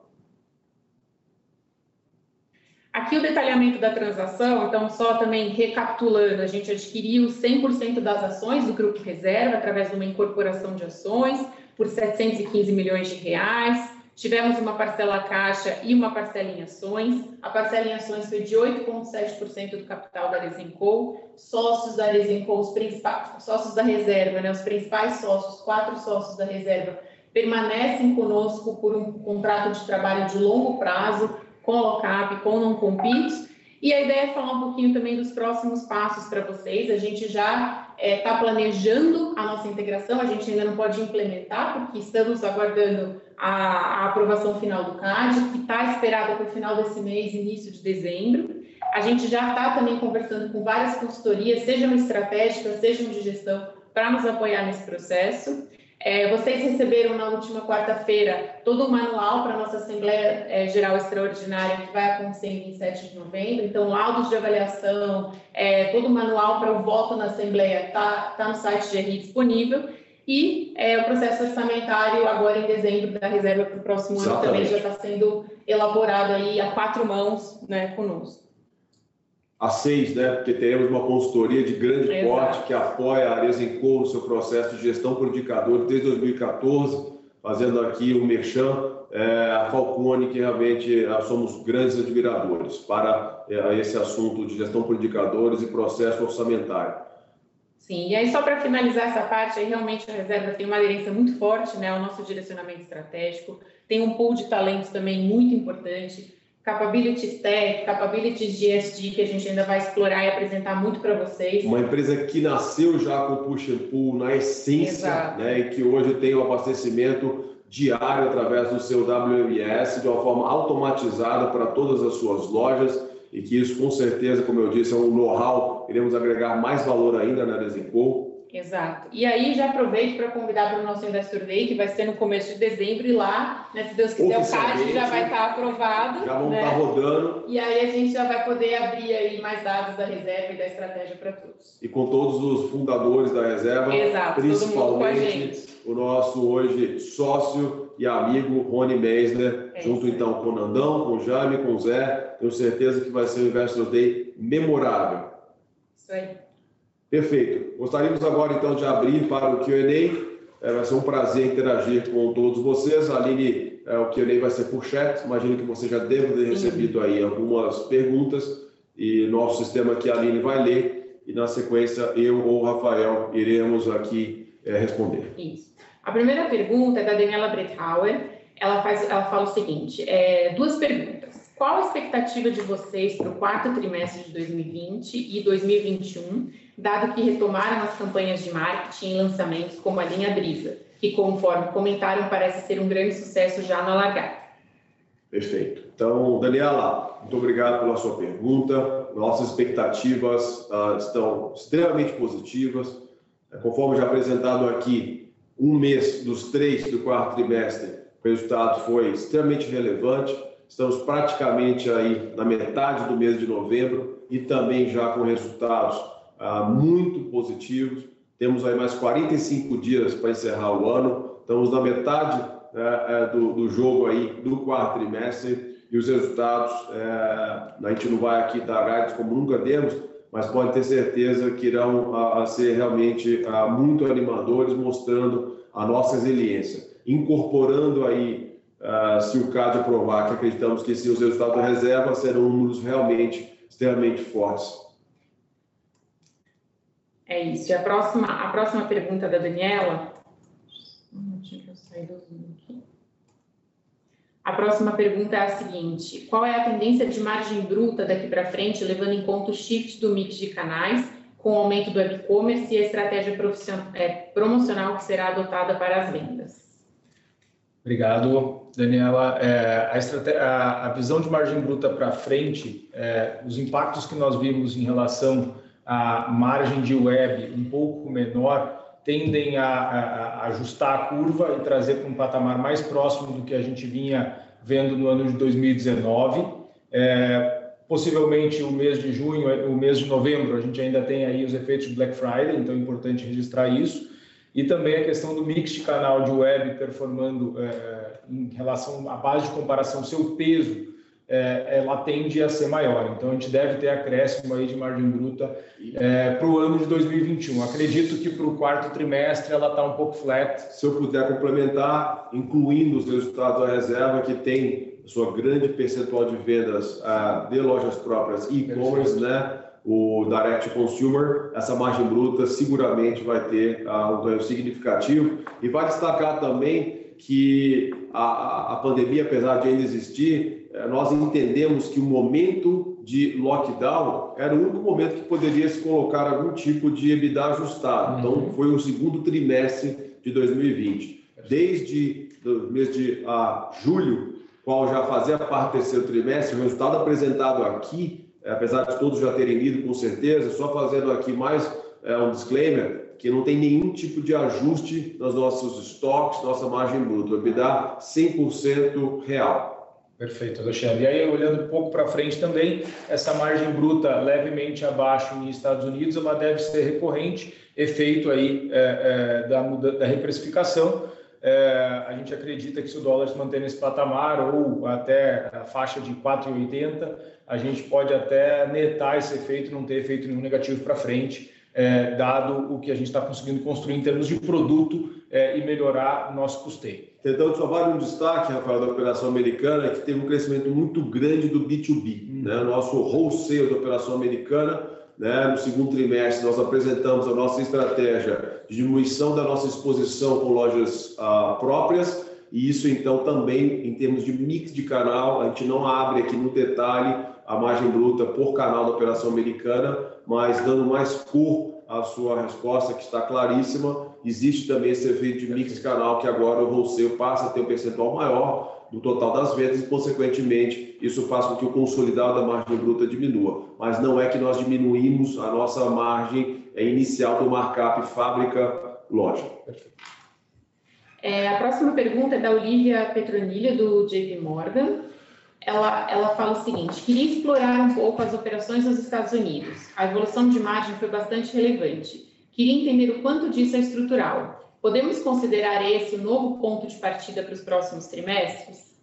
Aqui o detalhamento da transação, então só também recapitulando, a gente adquiriu 100% das ações do Grupo Reserva através de uma incorporação de ações por 715 milhões de reais, Tivemos uma parcela caixa e uma parcela em ações. A parcela em ações foi de 8,7% do capital da Resenco. Sócios da Resenco, os principais sócios da reserva, né, os principais sócios, quatro sócios da reserva, permanecem conosco por um contrato de trabalho de longo prazo, com LOCAP, com não compete. E a ideia é falar um pouquinho também dos próximos passos para vocês. A gente já está é, tá planejando a nossa integração, a gente ainda não pode implementar, porque estamos aguardando a, a aprovação final do CAD, que está esperada para o final desse mês, início de dezembro. A gente já está também conversando com várias consultorias, sejam estratégicas, sejam de gestão, para nos apoiar nesse processo. É, vocês receberam na última quarta-feira todo o manual para a nossa Assembleia é, Geral Extraordinária, que vai acontecer em 27 de novembro. Então, laudos de avaliação, é, todo o manual para o voto na Assembleia está tá no site GRI disponível. E é, o processo orçamentário, agora em dezembro, da reserva para o próximo Exatamente. ano, também já está sendo elaborado aí a quatro mãos né, conosco a seis, né? Porque teremos uma consultoria de grande Exato. porte que apoia a Aresenco no seu processo de gestão por indicador desde 2014, fazendo aqui o merchan, é, a Falcone, que realmente é, somos grandes admiradores para é, esse assunto de gestão por indicadores e processo orçamentário. Sim, e aí só para finalizar essa parte, aí realmente a reserva tem uma aderência muito forte né, ao nosso direcionamento estratégico, tem um pool de talentos também muito importante, capabilities tech, capabilities ESG, que a gente ainda vai explorar e apresentar muito para vocês. Uma empresa que nasceu já com push and pull na essência, né, e que hoje tem o um abastecimento diário através do seu WMS de uma forma automatizada para todas as suas lojas e que isso com certeza, como eu disse, é um know-how, iremos agregar mais valor ainda na Desenco Exato. E aí já aproveito para convidar para o nosso Investor Day, que vai ser no começo de dezembro, e lá, né, se Deus quiser, o CAD já vai estar aprovado. Já vão né? estar rodando. E aí a gente já vai poder abrir aí mais dados da reserva e da estratégia para todos. E com todos os fundadores da reserva, Exato, principalmente o nosso hoje sócio e amigo Rony Meisner, é junto então com o Nandão, com o Jaime, com o Zé. Tenho certeza que vai ser um Investor Day memorável. Isso aí. Perfeito. Gostaríamos agora então de abrir para o Q&A. É, vai ser um prazer interagir com todos vocês. Aline, é, o Q&A vai ser por chat. Imagino que você já deve ter recebido aí algumas perguntas e nosso sistema aqui, a Aline vai ler e na sequência eu ou o Rafael iremos aqui é, responder. Isso. A primeira pergunta é da Daniela Brethauer. Ela, faz, ela fala o seguinte, é, duas perguntas. Qual a expectativa de vocês para o quarto trimestre de 2020 e 2021 dado que retomaram as campanhas de marketing e lançamentos como a linha Brisa, que, conforme comentaram, parece ser um grande sucesso já na largada. Perfeito. Então, Daniela, muito obrigado pela sua pergunta. Nossas expectativas uh, estão extremamente positivas. É, conforme já apresentado aqui, um mês dos três do quarto trimestre, o resultado foi extremamente relevante. Estamos praticamente aí na metade do mês de novembro e também já com resultados ah, muito positivos. Temos aí mais 45 dias para encerrar o ano. Estamos na metade né, é, do, do, jogo aí do quarto trimestre e os resultados, é, a gente não vai aqui dar guides como nunca demos, mas pode ter certeza que irão a, a ser realmente a, muito animadores, mostrando a nossa resiliência, incorporando aí, a, se o caso provar que acreditamos que sim, os resultados da reserva serão números realmente extremamente fortes. É isso. E a próxima, a próxima pergunta da Daniela. A próxima pergunta é a seguinte: qual é a tendência de margem bruta daqui para frente, levando em conta o shift do mix de canais, com o aumento do e-commerce e a estratégia é, promocional que será adotada para as vendas? Obrigado, Daniela. É, a, a, a, visão de margem bruta para frente, é, os impactos que nós vimos em relação a margem de web um pouco menor tendem a, a, ajustar a curva e trazer para um patamar mais próximo do que a gente vinha vendo no ano de 2019. É, possivelmente o mês de junho, o mês de novembro, a gente ainda tem aí os efeitos de Black Friday, então é importante registrar isso. E também a questão do mix de canal de web performando é, em relação à base de comparação, seu peso é, ela tende a ser maior. Então, a gente deve ter acréscimo aí de margem bruta é, para o ano de 2021. Acredito que para o quarto trimestre ela está um pouco flat. Se eu puder complementar, incluindo os resultados da reserva, que tem sua grande percentual de vendas uh, de lojas próprias e-commerce, né? O direct consumer, essa margem bruta seguramente vai ter uh, um ganho significativo. E vai destacar também que a, a pandemia, apesar de ainda existir, é, nós entendemos que o momento de lockdown era o único momento que poderia se colocar algum tipo de EBITDA ajustado. Então, uhum. foi o segundo trimestre de 2020. Desde o mês de ah, julho, qual já fazia parte do terceiro trimestre, o resultado apresentado aqui apesar de todos já terem lido com certeza, só fazendo aqui mais é, um disclaimer, que não tem nenhum tipo de ajuste nos nossos estoques, nossa margem bruta, o EBITDA 100% real. Perfeito, Alexandre. E aí, olhando um pouco para frente também, essa margem bruta levemente abaixo nos Estados Unidos, ela deve ser recorrente, efeito aí é, é, da, da reprecificação. É, a gente acredita que se o dólar se manter nesse patamar ou até a faixa de 4,80, a gente pode até netar esse efeito, não ter efeito nenhum negativo para frente, é, dado o que a gente está conseguindo construir em termos de produto é, e melhorar o nosso custeio. Então, só vale um destaque, Rafael, da operação americana, que teve um crescimento muito grande do B2B. Hum. Né? O nosso wholesale da operação americana, né? no segundo trimestre, nós apresentamos a nossa estratégia diminuição da nossa exposição com lojas ah, próprias, e isso, então, também, em termos de mix de canal, a gente não abre aqui no detalhe a margem bruta por canal da operação americana, mas dando mais cor à sua resposta, que está claríssima, existe também esse efeito de mix canal, que agora o wholesale passa a ter um percentual maior do total das vendas e, consequentemente, isso faz com que o consolidado da margem bruta diminua. Mas não é que nós diminuímos a nossa margem inicial do markup fábrica-loja. É, a próxima pergunta é da Olivia Petronilha, do JP Morgan ela, ela fala o seguinte: queria explorar um pouco as operações nos Estados Unidos. A evolução de margem foi bastante relevante. Queria entender o quanto disso é estrutural. Podemos considerar esse o novo ponto de partida para os próximos trimestres?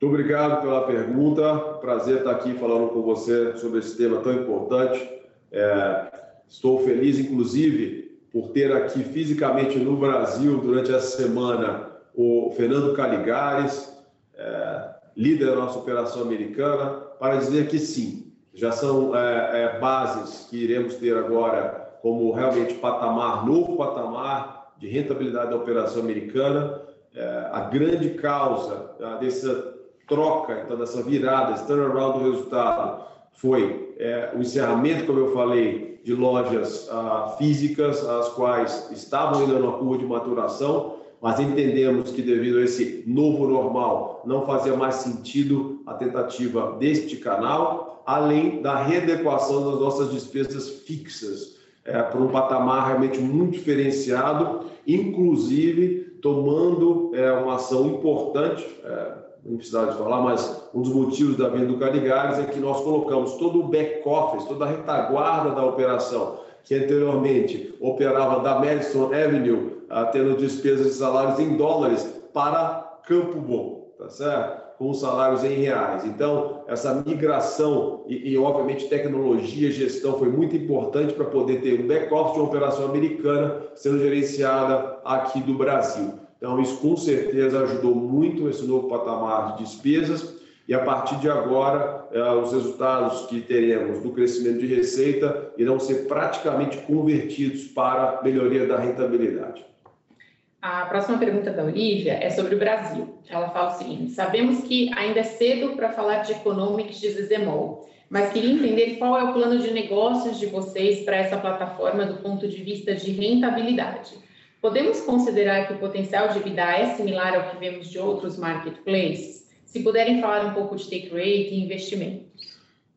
Muito obrigado pela pergunta. Prazer estar aqui falando com você sobre esse tema tão importante. É, estou feliz, inclusive, por ter aqui fisicamente no Brasil durante essa semana o Fernando Caligares. É, líder da nossa operação americana, para dizer que sim, já são é, é, bases que iremos ter agora como realmente patamar, novo patamar de rentabilidade da operação americana. É, a grande causa dessa troca, então dessa virada, esse turnaround do resultado, foi é, o encerramento, como eu falei, de lojas ah, físicas, as quais estavam ainda na curva de maturação, mas entendemos que devido a esse novo normal não fazia mais sentido a tentativa deste canal, além da readequação das nossas despesas fixas é, para um patamar realmente muito diferenciado, inclusive tomando é, uma ação importante, é, não precisava de falar, mas um dos motivos da venda do Caligares é que nós colocamos todo o back-office, toda a retaguarda da operação, que anteriormente operava da Madison Avenue tendo despesas de salários em dólares para Campo Bom, tá certo? Com salários em reais. Então, essa migração e, e obviamente, tecnologia e gestão foi muito importante para poder ter um back-office de uma operação americana sendo gerenciada aqui do Brasil. Então, isso com certeza ajudou muito esse novo patamar de despesas e a partir de agora, eh, os resultados que teremos do crescimento de receita irão ser praticamente convertidos para melhoria da rentabilidade. A próxima pergunta da Olivia é sobre o Brasil. Ela fala o seguinte: sabemos que ainda é cedo para falar de economics de Zezemol, mas queria entender qual é o plano de negócios de vocês para essa plataforma do ponto de vista de rentabilidade. Podemos considerar que o potencial de EBITDA é similar ao que vemos de outros marketplaces? Se puderem falar um pouco de take rate e investimentos.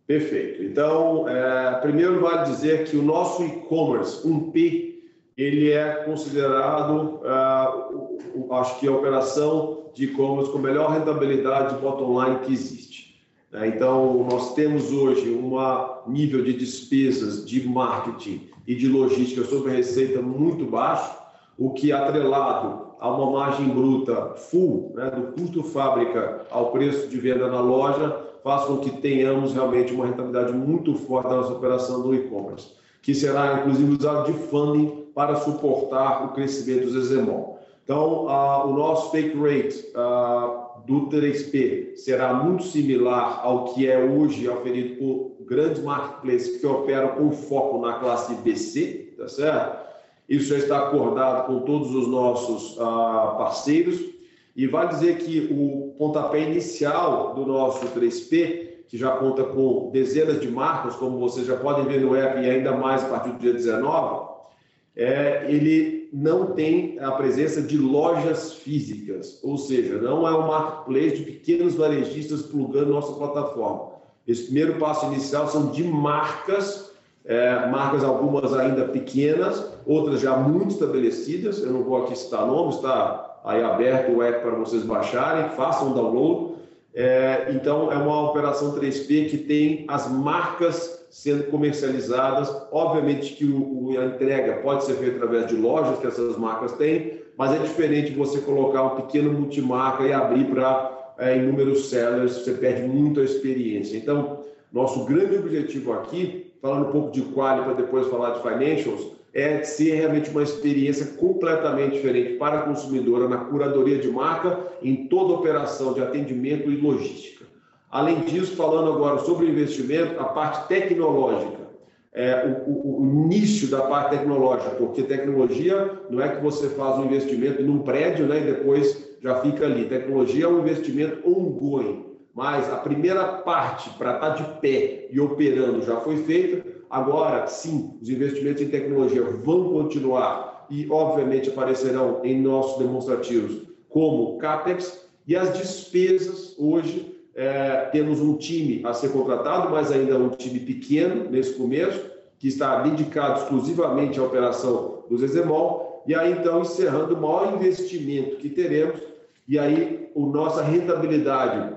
Perfeito. Então, é, primeiro vale dizer que o nosso e-commerce, um P ele é considerado, uh, acho que a operação de e-commerce com melhor rentabilidade bottom line que existe. Né? Então, nós temos hoje um nível de despesas de marketing e de logística sobre receita muito baixo, o que atrelado a uma margem bruta full, né, do custo fábrica ao preço de venda na loja, faz com que tenhamos realmente uma rentabilidade muito forte da nossa operação do e-commerce, que será inclusive usado de funding para suportar o crescimento do Zezemol. Então, uh, o nosso take rate uh, do 3P será muito similar ao que é hoje oferido por grandes marketplaces que operam com foco na classe BC, tá certo? Isso já está acordado com todos os nossos uh, parceiros e vai dizer que o pontapé inicial do nosso 3P, que já conta com dezenas de marcas, como vocês já podem ver no app e ainda mais a partir do dia 19, é, ele não tem a presença de lojas físicas, ou seja, não é um marketplace de pequenos varejistas plugando nossa plataforma. Esse primeiro passo inicial são de marcas, é, marcas algumas ainda pequenas, outras já muito estabelecidas. Eu não vou aqui citar nomes, está aí aberto o app para vocês baixarem, façam o download. É, então, é uma operação 3P que tem as marcas sendo comercializadas. Obviamente que o, o, a entrega pode ser feita através de lojas que essas marcas têm, mas é diferente você colocar um pequeno multimarca e abrir para é, inúmeros sellers, você perde muito a experiência. Então, nosso grande objetivo aqui, falando um pouco de quali para depois falar de financials, é ser realmente uma experiência completamente diferente para a consumidora na curadoria de marca, em toda operação de atendimento e logística. Além disso, falando agora sobre investimento, a parte tecnológica, é, o, o, o, início da parte tecnológica, porque tecnologia não é que você faz um investimento num prédio né, e depois já fica ali. Tecnologia é um investimento ongoing, mas a primeira parte para estar tá de pé e operando já foi feita, Agora, sim, os investimentos em tecnologia vão continuar e, obviamente, aparecerão em nossos demonstrativos como CAPEX e as despesas. Hoje, é, temos um time a ser contratado, mas ainda um time pequeno nesse começo, que está dedicado exclusivamente à operação do Zezemol. E aí, então, encerrando o maior investimento que teremos, e aí, a nossa rentabilidade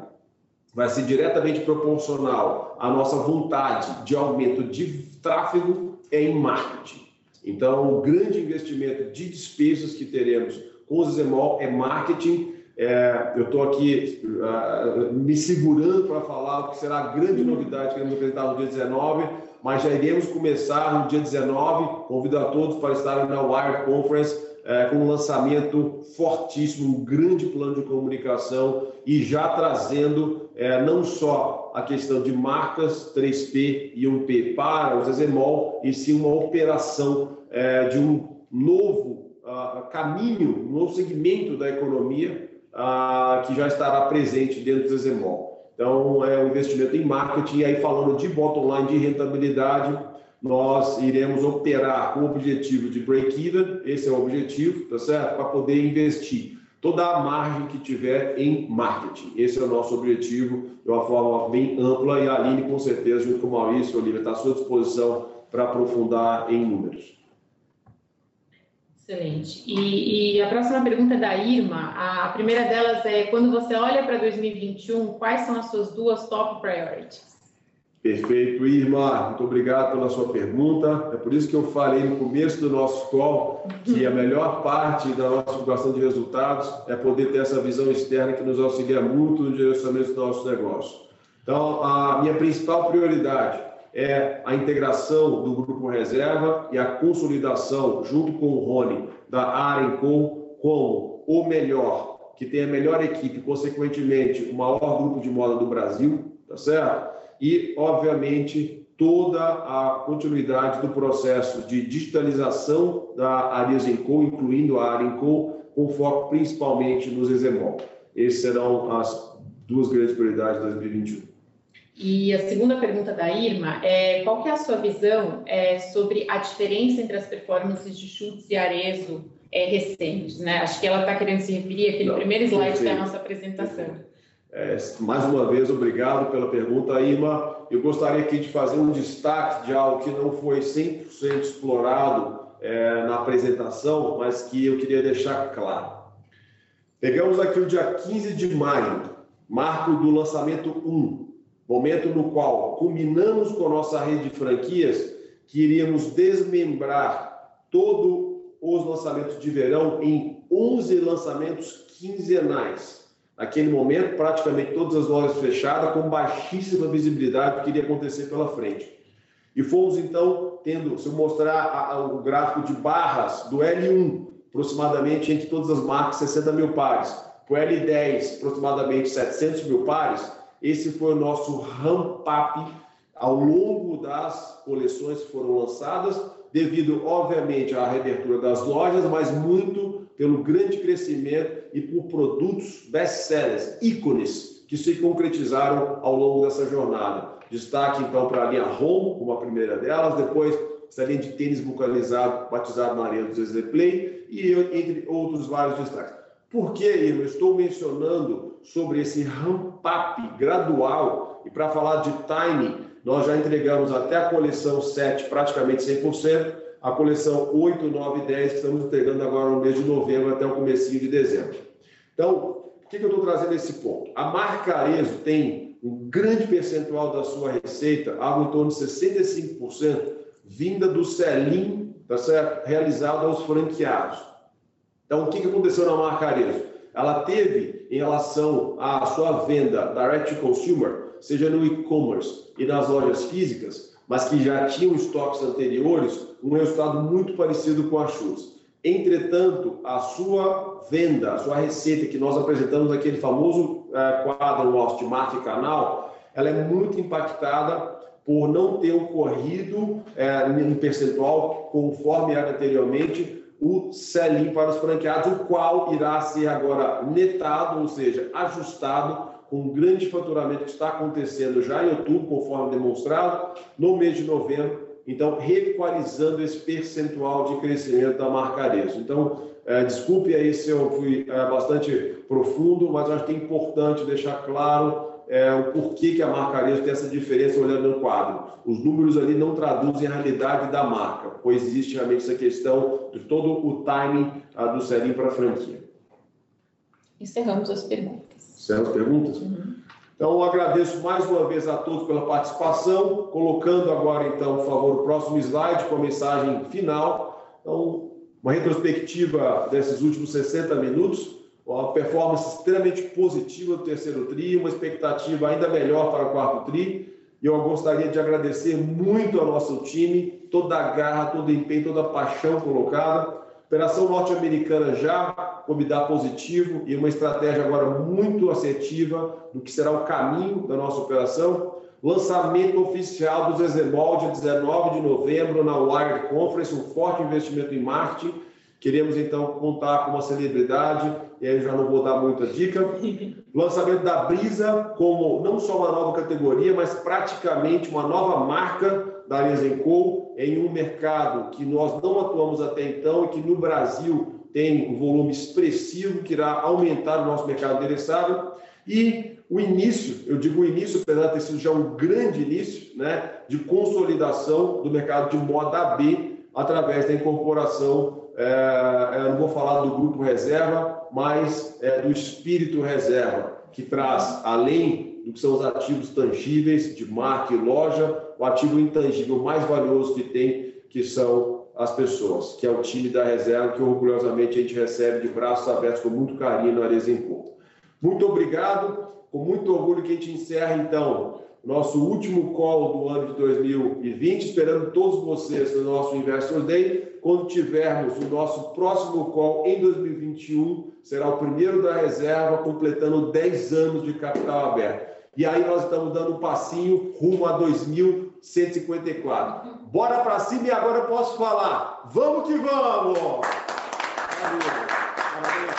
vai ser diretamente proporcional à nossa vontade de aumento de tráfego em marketing. Então, o grande investimento de despesas que teremos com o Zemol é marketing. É, eu estou aqui uh, me segurando para falar o que será a grande novidade que iremos apresentar no dia 19, mas já iremos começar no dia 19. Convido a todos para estarem na Wire Conference é, com um lançamento fortíssimo, um grande plano de comunicação e já trazendo é, não só a questão de marcas 3P e 1P para o Zezemol, e sim uma operação é, de um novo uh, caminho, um novo segmento da economia uh, que já estará presente dentro do Zezemol. Então, é um investimento em marketing, e aí falando de bottom line, de rentabilidade, nós iremos operar com o objetivo de break-even, esse é o objetivo, tá certo? Para poder investir toda a margem que tiver em marketing. Esse é o nosso objetivo de uma forma bem ampla e a Aline, com certeza, junto com o Maurício Olivia, está à sua disposição para aprofundar em números. Excelente. E, e, a próxima pergunta é da Irma. A primeira delas é: quando você olha para 2021, quais são as suas duas top priorities? Perfeito, Irma. Muito obrigado pela sua pergunta. É por isso que eu falei no começo do nosso call que a melhor parte da nossa divulgação de resultados é poder ter essa visão externa que nos auxilia muito no direcionamento dos nossos negócios. Então, a minha principal prioridade é a integração do Grupo Reserva e a consolidação, junto com o Rony, da Arenco como o melhor, que tem a melhor equipe, consequentemente, o maior grupo de moda do Brasil, tá certo? E, obviamente, toda a continuidade do processo de digitalização da Arizenco, incluindo a Arenco, com foco principalmente nos Exemol. Essas serão as duas grandes prioridades de 2021. E a segunda pergunta da Irma é qual que é a sua visão é, sobre a diferença entre as performances de Schultz e Arezo é, recentes, né? Acho que ela está querendo se referir àquele Não, primeiro slide perfeito. da nossa apresentação. É, mais uma vez, obrigado pela pergunta, Ima. Eu gostaria aqui de fazer um destaque de algo que não foi 100% explorado é, na apresentação, mas que eu queria deixar claro. Pegamos aqui o dia 15 de maio, marco do lançamento 1, momento no qual combinamos com a nossa rede de franquias que iríamos desmembrar todos os lançamentos de verão em 11 lançamentos quinzenais Naquele momento, praticamente todas as lojas fechadas, com baixíssima visibilidade do que iria acontecer pela frente. E fomos então tendo, se eu mostrar a, a, o gráfico de barras do L1, aproximadamente entre todas as marcas, 60 mil pares, para o L10, aproximadamente 700 mil pares, esse foi o nosso ramp-up ao longo das coleções que foram lançadas, devido, obviamente, à reabertura das lojas, mas muito pelo grande crescimento e por produtos best-sellers, ícones, que se concretizaram ao longo dessa jornada. Destaque, então, para a linha Home, como a primeira delas, depois essa linha de tênis vulcanizado, batizado na linha do Play, e entre outros vários destaques. Por que eu estou mencionando sobre esse ramp-up gradual E para falar de timing, nós já entregamos até a coleção 7 praticamente 100%, a coleção 8, 9 e 10 que estamos entregando agora no mês de novembro até o comecinho de dezembro. Então, por que, que eu estou trazendo esse ponto? A marca Arezo tem um grande percentual da sua receita, algo em torno de 65%, vinda do selim tá certo? realizado aos franqueados. Então, o que, que aconteceu na marca Arezo? Ela teve, em relação à sua venda direct to consumer, seja no e-commerce e nas lojas físicas, mas que já tinham estoques anteriores, um resultado muito parecido com a Schutz. Entretanto, a sua venda, a sua receita que nós apresentamos naquele famoso é, quadro nosso de marca e canal, ela é muito impactada por não ter ocorrido é, em percentual, conforme era anteriormente, o sell para os franqueados, o qual irá ser agora netado, ou seja, ajustado com um grande faturamento que está acontecendo já em outubro, conforme demonstrado, no mês de novembro, então reequalizando esse percentual de crescimento da marca Arezo. Então, é, desculpe aí se eu fui é, bastante profundo, mas acho que é importante deixar claro é, o porquê que a marca Arezo tem essa diferença olhando no quadro. Os números ali não traduzem a realidade da marca, pois existe realmente essa questão de todo o timing a, do selinho para a franquia. Encerramos as perguntas. Encerramos as perguntas? Uhum. Então, agradeço mais uma vez a todos pela participação, colocando agora, então, por favor, o próximo slide com a mensagem final. Então, uma retrospectiva desses últimos 60 minutos, uma performance extremamente positiva do terceiro TRI, uma expectativa ainda melhor para o quarto TRI. E eu gostaria de agradecer muito ao nosso time, toda a garra, todo o empenho, toda a paixão colocada. Operação norte-americana já com dar positivo e uma estratégia agora muito assertiva do que será o caminho da nossa operação. Lançamento oficial do Zezemol, dia 19 de novembro, na Wired Conference, um forte investimento em marketing. Queremos então contar com uma celebridade, e aí já não vou dar muita dica. [laughs] Lançamento da Brisa como não só uma nova categoria, mas praticamente uma nova marca da Arezenco em um mercado que nós não atuamos até então e que no Brasil tem um volume expressivo que irá aumentar o nosso mercado endereçável. E o início, eu digo o início, apesar de ter sido já um grande início, né, de consolidação do mercado de moda B através da incorporação, é, não vou falar do grupo reserva, mas é, do espírito reserva, que traz, além do que são os ativos tangíveis de marca e loja, o ativo intangível mais valioso que tem, que são as pessoas, que é o time da reserva que orgulhosamente a gente recebe de braços abertos com muito carinho no Ares Muito obrigado, com muito orgulho que a gente encerra então nosso último call do ano de 2020, esperando todos vocês no nosso Investor Day. Quando tivermos o nosso próximo call em 2021, será o primeiro da reserva, completando 10 anos de capital aberto. E aí nós estamos dando um passinho rumo a 2154. Bora para cima e agora eu posso falar. Vamos que vamos! Valeu. Parabéns,